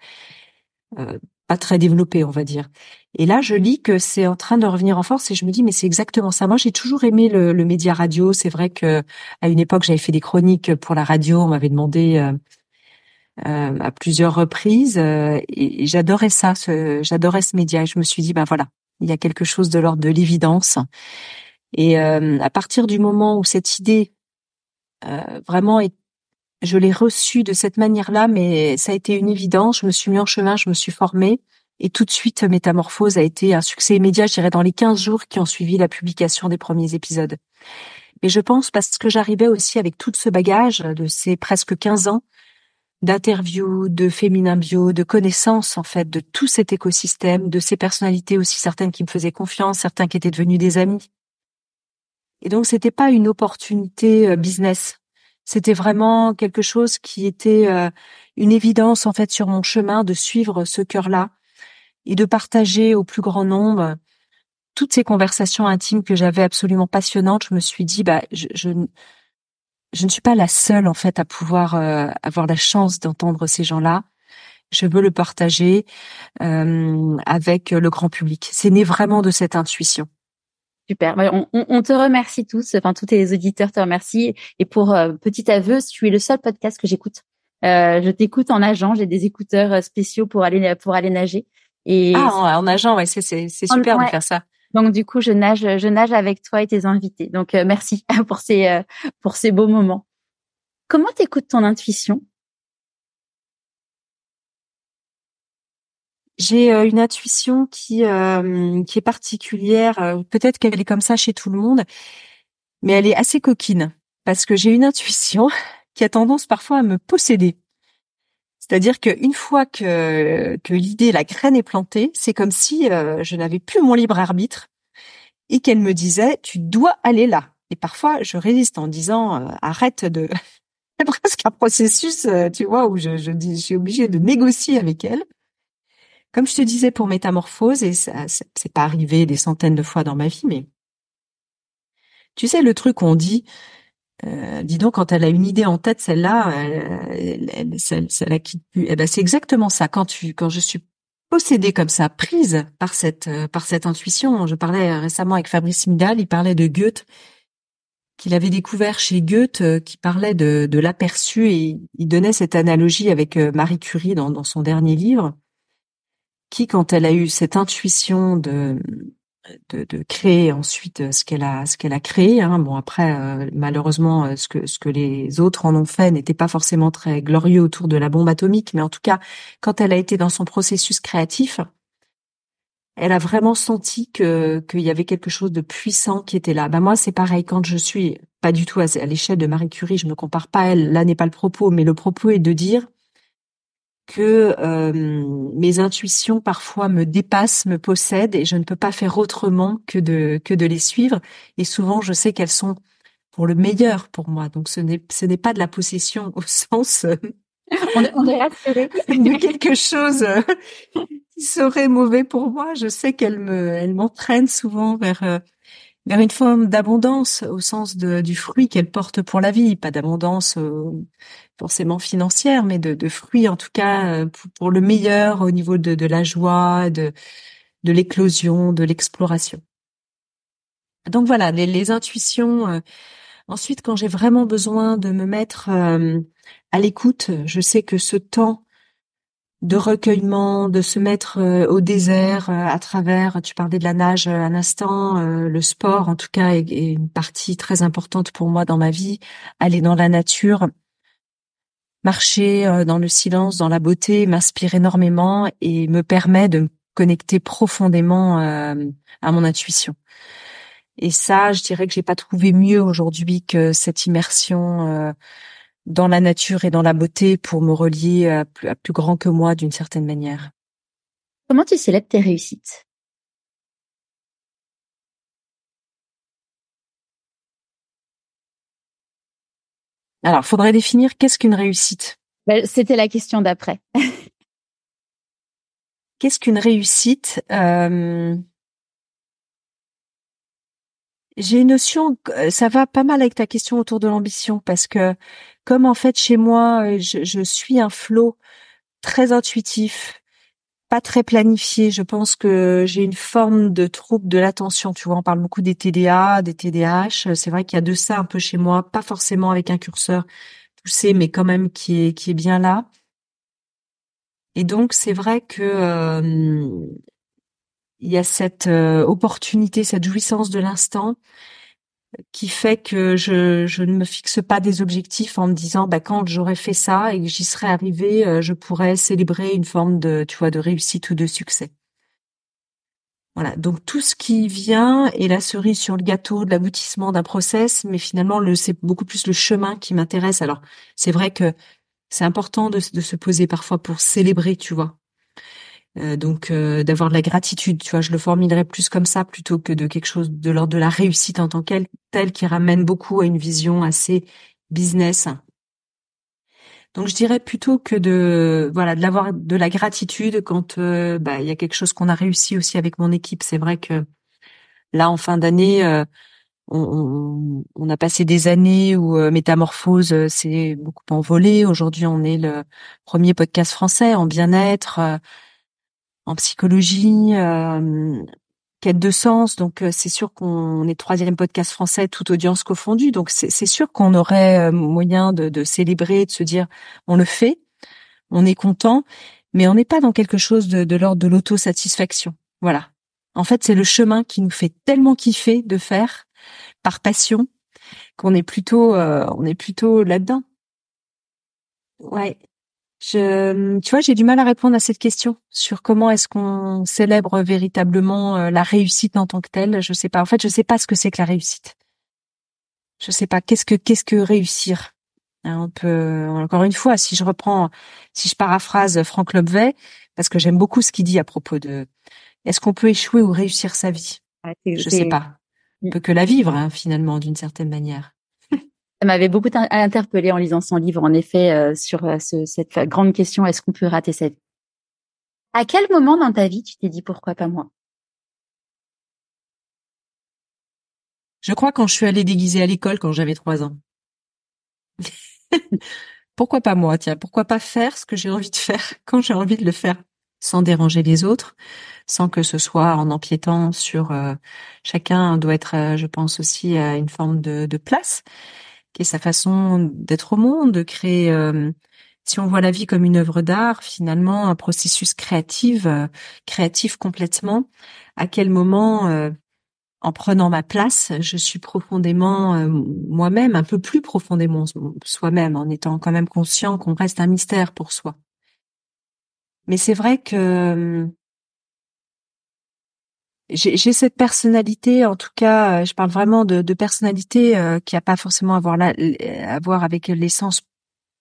Euh, pas très développé, on va dire. Et là, je lis que c'est en train de revenir en force et je me dis mais c'est exactement ça. Moi, j'ai toujours aimé le, le média radio. C'est vrai que à une époque, j'avais fait des chroniques pour la radio. On m'avait demandé euh, euh, à plusieurs reprises euh, et, j'adorais ça. Ce, j'adorais ce média. Et je me suis dit ben voilà, il y a quelque chose de l'ordre de l'évidence. Et à partir du moment où cette idée vraiment est je l'ai reçu de cette manière-là, mais ça a été une évidence. Je me suis mis en chemin, je me suis formée. Et tout de suite, Métamorphose a été un succès immédiat, je dirais, dans les 15 jours qui ont suivi la publication des premiers épisodes. Et je pense parce que j'arrivais aussi avec tout ce bagage de ces presque 15 ans d'interviews, de féminin bio, de connaissances, en fait, de tout cet écosystème, de ces personnalités aussi certaines qui me faisaient confiance, certains qui étaient devenus des amis. Et donc, c'était pas une opportunité euh, business. C'était vraiment quelque chose qui était euh, une évidence en fait sur mon chemin de suivre ce cœur-là et de partager au plus grand nombre toutes ces conversations intimes que j'avais absolument passionnantes. Je me suis dit bah je, je, ne suis pas la seule en fait à pouvoir euh, avoir la chance d'entendre ces gens-là. Je veux le partager euh, avec le grand public. C'est né vraiment de cette intuition.
Super. Bah, on, on, te remercie tous. Enfin, tous tes auditeurs te remercient. Et pour euh, petit aveu, tu es le seul podcast que j'écoute. Euh, je t'écoute en nageant. J'ai des écouteurs euh, spéciaux pour aller pour aller nager.
Et ah, en, nageant, ouais, c'est c'est super de faire ça.
Donc du coup, je nage je nage avec toi et tes invités. Donc merci pour ces pour ces beaux moments. Comment t'écoutes ton intuition?
J'ai une intuition qui qui est particulière. Peut-être qu'elle est comme ça chez tout le monde, mais elle est assez coquine parce que j'ai une intuition qui a tendance parfois à me posséder. C'est-à-dire qu'une fois que, que l'idée, la graine est plantée, c'est comme si euh, je n'avais plus mon libre arbitre et qu'elle me disait, tu dois aller là. Et parfois, je résiste en disant, euh, arrête de... c'est presque un processus, euh, tu vois, où je, je, dis, je suis obligée de négocier avec elle. Comme je te disais pour métamorphose, et ça, c'est pas arrivé des centaines de fois dans ma vie, mais tu sais, le truc qu'on dit, euh, dis donc, quand elle a une idée en tête, celle-là, elle, elle, ça, la. Eh ben, c'est exactement ça. Quand tu, quand je suis possédée comme ça, prise par cette, euh, par cette intuition. Je parlais récemment avec Fabrice Midal, il parlait de Goethe, qu'il avait découvert chez Goethe, euh, qui parlait de, l'aperçu et il donnait cette analogie avec Marie Curie dans son dernier livre, qui, quand elle a eu cette intuition de, de, de, créer ensuite euh, ce qu'elle a ce qu'elle a créé. Hein. Bon après euh, malheureusement euh, ce que ce que les autres en ont fait n'était pas forcément très glorieux autour de la bombe atomique, mais en tout cas quand elle a été dans son processus créatif, elle a vraiment senti que qu'il y avait quelque chose de puissant qui était là. Bah moi c'est pareil quand je suis pas du tout à, à l'échelle de Marie Curie, je me compare pas à elle. Là n'est pas le propos, mais le propos est de dire que euh, mes intuitions parfois me dépassent, me possèdent et je ne peux pas faire autrement que de que de les suivre. Et souvent, je sais qu'elles sont pour le meilleur pour moi. Donc, ce n'est ce n'est pas de la possession au sens euh,
on, on est
de quelque chose euh, qui serait mauvais pour moi. Je sais qu'elle me elle m'entraîne souvent vers vers une forme d'abondance au sens du fruit qu'elle porte pour la vie, pas d'abondance euh, forcément financière, mais de, de, fruits en tout cas euh, pour, le meilleur au niveau de, la joie, de, l'éclosion, de l'exploration. Donc voilà, les, les intuitions. Euh, ensuite, quand j'ai vraiment besoin de me mettre à l'écoute, je sais que ce temps de recueillement, de se mettre euh, au désert euh, à travers, tu parlais de la nage euh, un instant, le sport en tout cas est, une partie très importante pour moi dans ma vie, aller dans la nature, marcher dans le silence, dans la beauté, m'inspire énormément et me permet de me connecter profondément à mon intuition. Et ça, je dirais que j'ai pas trouvé mieux aujourd'hui que cette immersion dans la nature et dans la beauté pour me relier à plus, à plus grand que moi d'une certaine manière.
Comment tu célèbres tes réussites?
Alors, faudrait définir qu'est-ce qu'une réussite?
Ben, C'était la question d'après.
qu'est-ce qu'une réussite? Euh... J'ai une notion, euh, ça va pas mal avec ta question autour de l'ambition, parce que comme en fait chez moi, euh, je, suis un flot très intuitif, pas très planifié. Je pense que j'ai une forme de trouble de l'attention. Tu vois, on parle beaucoup des TDA, des TDAH. C'est vrai qu'il y a de ça un peu chez moi, pas forcément avec un curseur poussé, mais quand même qui est qui est bien là. Et donc c'est vrai que euh, il y a cette euh, opportunité, cette jouissance de l'instant qui fait que je, ne me fixe pas des objectifs en me disant bah quand j'aurai fait ça et que j'y serai arrivé, euh, je pourrais célébrer une forme de tu vois de réussite ou de succès. Voilà, donc tout ce qui vient est la cerise sur le gâteau de l'aboutissement d'un process, mais finalement le c'est beaucoup plus le chemin qui m'intéresse. Alors c'est vrai que c'est important de, de se poser parfois pour célébrer, tu vois, euh, donc euh, d'avoir de la gratitude, tu vois, je le formulerais plus comme ça plutôt que de quelque chose de l'ordre de la réussite en tant qu'elle, telle qui ramène beaucoup à une vision assez business. Donc je dirais plutôt que de voilà de l'avoir de la gratitude quand euh, bah, il y a quelque chose qu'on a réussi aussi avec mon équipe. C'est vrai que là en fin d'année, on, on, a passé des années où Métamorphose s'est beaucoup envolé. Aujourd'hui, on est le premier podcast français en bien-être en psychologie, euh, quête de sens. Donc euh, c'est sûr qu'on est troisième podcast français, toute audience confondue. Donc c'est sûr qu'on aurait euh, moyen de, de, célébrer, de se dire on le fait, on est content, mais on n'est pas dans quelque chose de, l'ordre de l'autosatisfaction. Voilà. En fait, c'est le chemin qui nous fait tellement kiffer de faire par passion qu'on est plutôt on est plutôt là-dedans. Ouais. Je, tu vois, j'ai du mal à répondre à cette question sur comment est-ce qu'on célèbre véritablement euh, la réussite en tant que telle. Je sais pas. En fait, je sais pas ce que c'est que la réussite. Je sais pas. Qu'est-ce que qu'est-ce que réussir? Hein, On peut encore une fois, si je reprends, si je paraphrase Franck Lobvet, parce que j'aime beaucoup ce qu'il dit à propos de est-ce qu'on peut échouer ou réussir sa vie? Je sais pas. On peut que la vivre hein, finalement d'une certaine manière.
Ça m'avait beaucoup interpellé en lisant son livre, en effet, euh, sur euh, cette grande question est-ce qu'on peut rater sa vie? À quel moment dans ta vie tu t'es dit pourquoi pas moi?
Je crois quand je suis allée déguiser à l'école quand j'avais trois ans. pourquoi pas moi? Tiens, pourquoi pas faire ce que j'ai envie de faire quand j'ai envie de le faire, sans déranger les autres, sans que ce soit en empiétant sur euh, chacun doit être, je pense aussi à une forme de place qui est sa façon d'être au monde, de créer. Euh, si on voit la vie comme une œuvre d'art, finalement, un processus créatif, euh, créatif complètement. À quel moment, euh, en prenant ma place, je suis profondément moi-même, un peu plus profondément soi-même, en étant quand même conscient qu'on reste un mystère pour soi. Mais c'est vrai que j'ai cette personnalité, en tout cas, euh, je parle vraiment de, de personnalité euh, qui a pas forcément à voir, là, à voir avec l'essence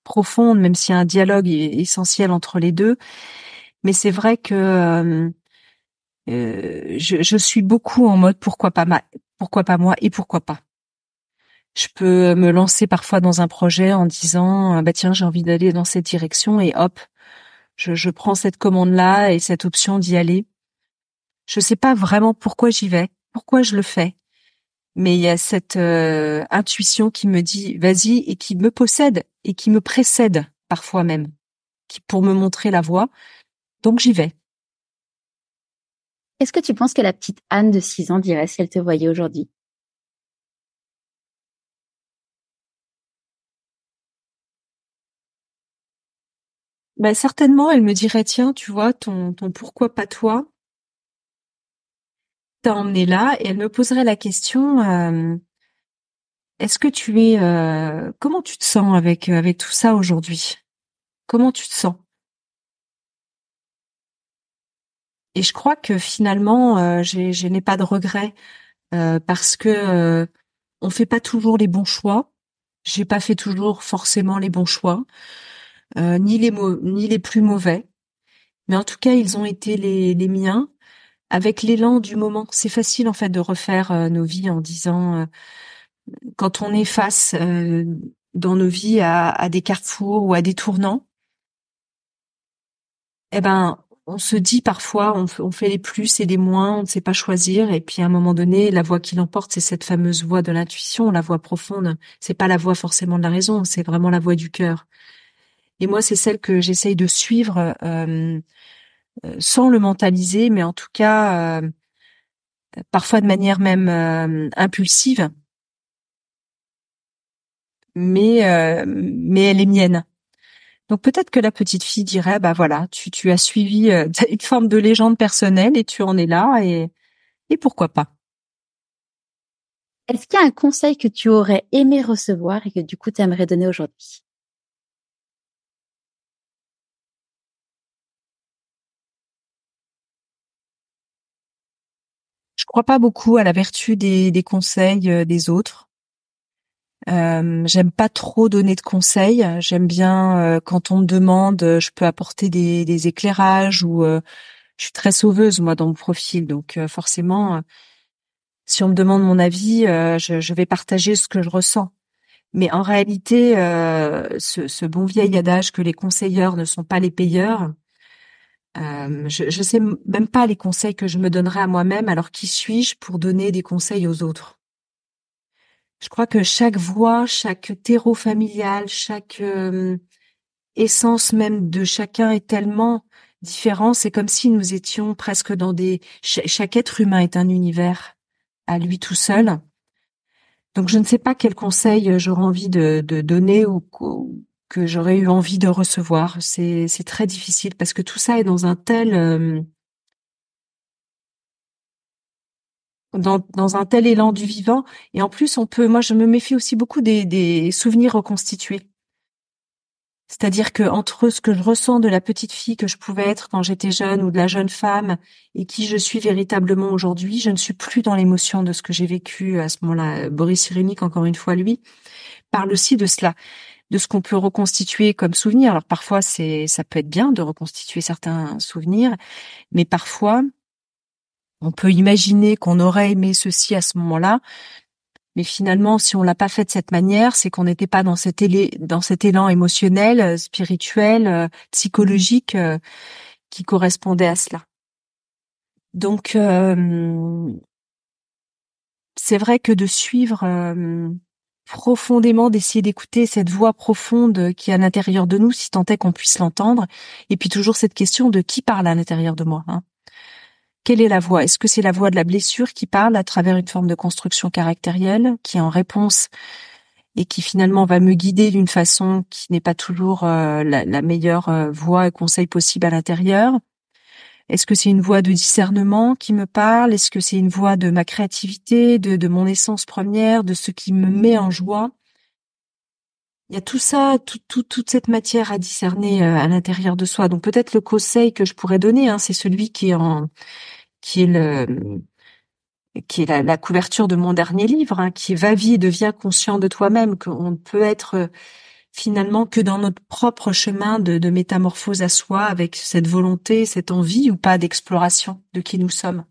profonde, même s'il y a un dialogue essentiel entre les deux. Mais c'est vrai que euh, euh, je, je, suis beaucoup en mode pourquoi pas ma, pourquoi pas moi et pourquoi pas. Je peux me lancer parfois dans un projet en disant bah tiens j'ai envie d'aller dans cette direction et hop je, je prends cette commande là et cette option d'y aller je sais pas vraiment pourquoi j'y vais, pourquoi je le fais, mais il y a cette euh, intuition qui me dit vas-y et qui me possède et qui me précède parfois même, qui pour me montrer la voie. Donc j'y vais.
Est-ce que tu penses que la petite Anne de 6 ans dirait si elle te voyait aujourd'hui?
Ben certainement, elle me dirait tiens, tu vois, ton ton pourquoi pas toi, t'a emmené là et elle me poserait la question euh, est-ce que tu es euh, comment tu te sens avec euh, avec tout ça aujourd'hui? Comment tu te sens? Et je crois que finalement, je n'ai pas de regrets parce que on fait pas toujours les bons choix. J'ai pas fait toujours forcément les bons choix, ni les ni les plus mauvais. Mais en tout cas, ils ont été les, les miens avec l'élan du moment. C'est facile en fait de refaire euh, nos vies en disant euh, quand on est face euh, dans nos vies à, des carrefours ou à des tournants, eh ben on se dit parfois on, fait les plus et les moins, on ne sait pas choisir et puis à un moment donné la voix qui l'emporte c'est cette fameuse voix de l'intuition, la voix profonde. C'est pas la voix forcément de la raison, c'est vraiment la voix du cœur. Et moi c'est celle que j'essaye de suivre. Euh, sans le mentaliser, mais en tout cas euh, parfois de manière même euh, impulsive. Mais mais elle est mienne. Donc peut-être que la petite fille dirait bah voilà, tu tu as suivi une forme de légende personnelle et tu en es là et et pourquoi pas.
Est-ce qu'il y a un conseil que tu aurais aimé recevoir et que du coup tu aimerais donner aujourd'hui?
Je crois pas beaucoup à la vertu des, conseils euh, des autres. Euh, j'aime pas trop donner de conseils. J'aime bien euh, quand on me demande, je peux apporter des, éclairages ou je suis très sauveuse moi dans mon profil, donc forcément, si on me demande mon avis, je, je, vais partager ce que je ressens. Mais en réalité, ce, ce, bon vieil adage que les conseilleurs ne sont pas les payeurs, euh, je ne sais même pas les conseils que je me donnerais à moi-même, alors qui suis-je pour donner des conseils aux autres? Je crois que chaque voix, chaque terreau familial, chaque euh, essence même de chacun est tellement différent. C'est comme si nous étions presque dans des... chaque être humain est un univers à lui tout seul. Donc je ne sais pas quel conseil j'aurais envie de, de donner ou, que j'aurais eu envie de recevoir. C'est très difficile parce que tout ça est dans un tel euh, dans, dans un tel élan du vivant et en plus on peut moi je me méfie aussi beaucoup des, des souvenirs reconstitués. C'est-à-dire que entre ce que je ressens de la petite fille que je pouvais être quand j'étais jeune ou de la jeune femme et qui je suis véritablement aujourd'hui, je ne suis plus dans l'émotion de ce que j'ai vécu à ce moment-là. Boris Cyrulnik, encore une fois, lui, parle aussi de cela, de ce qu'on peut reconstituer comme souvenir. Alors parfois, c'est, ça peut être bien de reconstituer certains souvenirs, mais parfois, on peut imaginer qu'on aurait aimé ceci à ce moment-là, mais finalement, si on l'a pas fait de cette manière, c'est qu'on n'était pas dans cet, dans cet élan émotionnel, euh, spirituel, euh, psychologique euh, qui correspondait à cela. Donc, c'est vrai que de suivre profondément, d'essayer d'écouter cette voix profonde qui est à l'intérieur de nous, si tant est qu'on puisse l'entendre, et puis toujours cette question de qui parle à l'intérieur de moi. Hein. Quelle est la voix? Est-ce que c'est la voix de la blessure qui parle à travers une forme de construction caractérielle, qui est en réponse et qui finalement va me guider d'une façon qui n'est pas toujours euh, la, meilleure euh, voix et conseil possible à l'intérieur? Est-ce que c'est une voix de discernement qui me parle? Est-ce que c'est une voix de ma créativité, de, de mon essence première, de ce qui me met en joie? Il y a tout ça, tout, toute cette matière à discerner euh, à l'intérieur de soi. Donc peut-être le conseil que je pourrais donner, hein, c'est celui qui est en, qui est le, qui est la, couverture de mon dernier livre, hein, qui Va vie et deviens conscient de toi-même, qu'on peut être finalement que dans notre propre chemin de, de métamorphose à soi, avec cette volonté, cette envie ou pas d'exploration de qui nous sommes.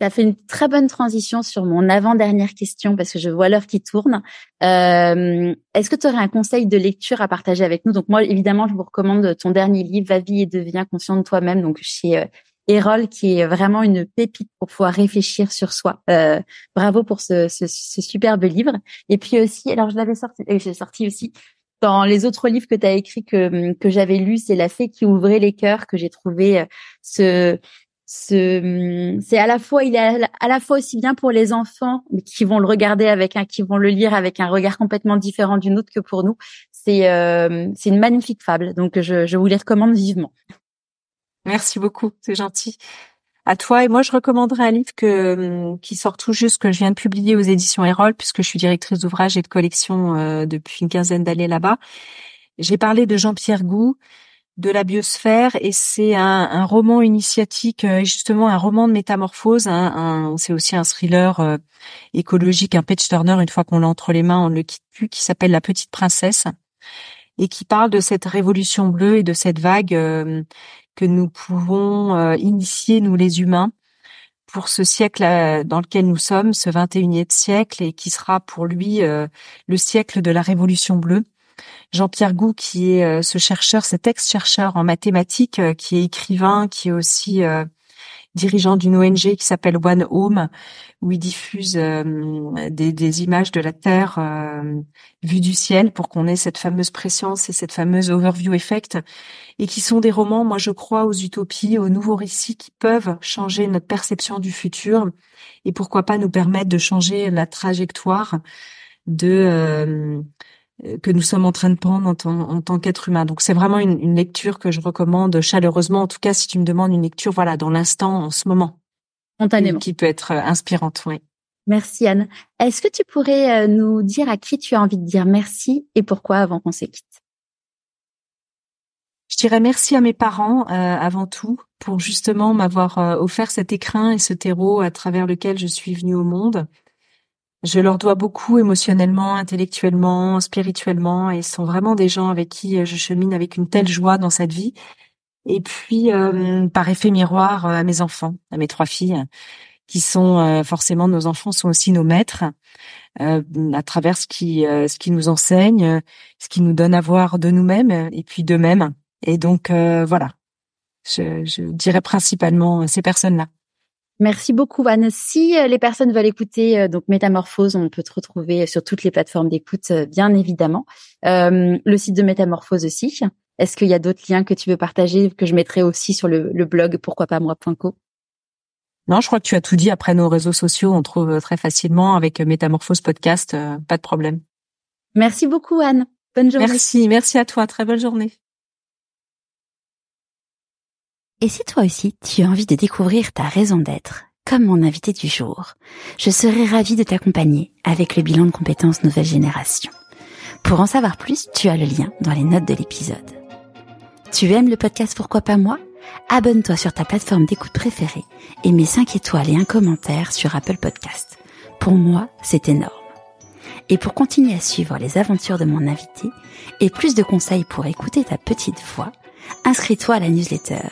As fait une très bonne transition sur mon avant-dernière question parce que je vois l'heure qui tourne. Euh, Est-ce que tu aurais un conseil de lecture à partager avec nous? Donc moi, évidemment, je vous recommande ton dernier livre, Va vie et deviens conscient de toi-même, donc chez euh, Erol, qui est vraiment une pépite pour pouvoir réfléchir sur soi. Euh, bravo pour ce, ce, ce, superbe livre. Et puis aussi, alors je l'avais sorti, j'ai sorti aussi dans les autres livres que tu as écrits que, que j'avais lus, c'est La fée qui ouvrait les cœurs que j'ai trouvé euh, ce, c'est à la fois, il est à la fois aussi bien pour les enfants qui vont le regarder avec un, qui vont le lire avec un regard complètement différent d'une autre que pour nous. C'est, euh, c'est une magnifique fable. Donc, je, je vous les recommande vivement.
Merci beaucoup, c'est gentil. À toi et moi, je recommanderais un livre que qui sort tout juste que je viens de publier aux éditions Erol, puisque je suis directrice d'ouvrage et de collection euh, depuis une quinzaine d'années là-bas. J'ai parlé de Jean-Pierre Gou, de la biosphère et c'est un, roman initiatique, euh, justement un roman de métamorphose. Un, c'est aussi un thriller euh, écologique, un page turner. Une fois qu'on l'a entre les mains, on ne le quitte plus, qui s'appelle La Petite Princesse et qui parle de cette révolution bleue et de cette vague euh, que nous pouvons initier nous les humains pour ce siècle dans lequel nous sommes, ce 21e siècle, et qui sera pour lui le siècle de la révolution bleue. Jean-Pierre Gou, qui est euh, ce chercheur, cet ex-chercheur en mathématiques, euh, qui est écrivain, qui est aussi euh, dirigeant d'une ONG qui s'appelle One Home, où il diffuse des, images de la Terre vues du ciel pour qu'on ait cette fameuse préscience et cette fameuse overview effect, et qui sont des romans, moi je crois, aux utopies, aux nouveaux récits qui peuvent changer notre perception du futur, et pourquoi pas nous permettre de changer la trajectoire de euh, que nous sommes en train de prendre en, tant, en tant qu'être humain. Donc c'est vraiment une, une, lecture que je recommande chaleureusement. En tout cas, si tu me demandes une lecture, voilà, dans l'instant, en ce moment,
spontanément,
qui peut être euh, inspirante. Oui.
Merci Anne. Est-ce que tu pourrais euh, nous dire à qui tu as envie de dire merci et pourquoi avant qu'on se quitte
Je dirais merci à mes parents euh, avant tout pour justement m'avoir offert cet écrin et ce terreau à travers lequel je suis venue au monde. Je leur dois beaucoup émotionnellement, intellectuellement, spirituellement, et sont vraiment des gens avec qui euh, je chemine avec une telle joie dans cette vie. Et puis, euh, par effet miroir, euh, à mes enfants, à mes trois filles, qui sont forcément nos enfants, sont aussi nos maîtres, à travers ce qui, ce qui nous enseigne, ce qui nous donne à voir de nous-mêmes et puis d'eux-mêmes. Et donc, voilà, je, je dirais principalement ces personnes-là.
Merci beaucoup, Anne. Si euh, les personnes veulent écouter euh, donc Métamorphose, on peut te retrouver sur toutes les plateformes d'écoute, euh, bien évidemment. le site de Métamorphose aussi. Est-ce qu'il y a d'autres liens que tu veux partager que je mettrai aussi sur le, blog pourquoi pas moi.co
Non, je crois que tu as tout dit. Après nos réseaux sociaux, on trouve très facilement avec Métamorphose Podcast, pas de problème.
Merci beaucoup, Anne. Bonne journée.
Merci, merci à toi. Très bonne journée.
Et si toi aussi tu as envie de découvrir ta raison d'être, comme mon invité du jour, je serai ravie de t'accompagner avec le bilan de compétences nouvelle génération. Pour en savoir plus, tu as le lien dans les notes de l'épisode. Tu aimes le podcast Pourquoi pas moi? Abonne-toi sur ta plateforme d'écoute préférée et mets 5 étoiles et un commentaire sur Apple Podcast. Pour moi, c'est énorme. Et pour continuer à suivre les aventures de mon invité et plus de conseils pour écouter ta petite voix, inscris-toi à la newsletter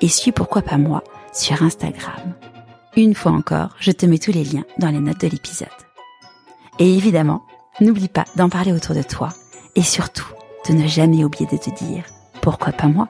et suis Pourquoi pas moi sur Instagram. Une fois encore, je te mets tous les liens dans les notes de l'épisode. Et évidemment, n'oublie pas d'en parler autour de toi et surtout de ne jamais oublier de te dire pourquoi pas moi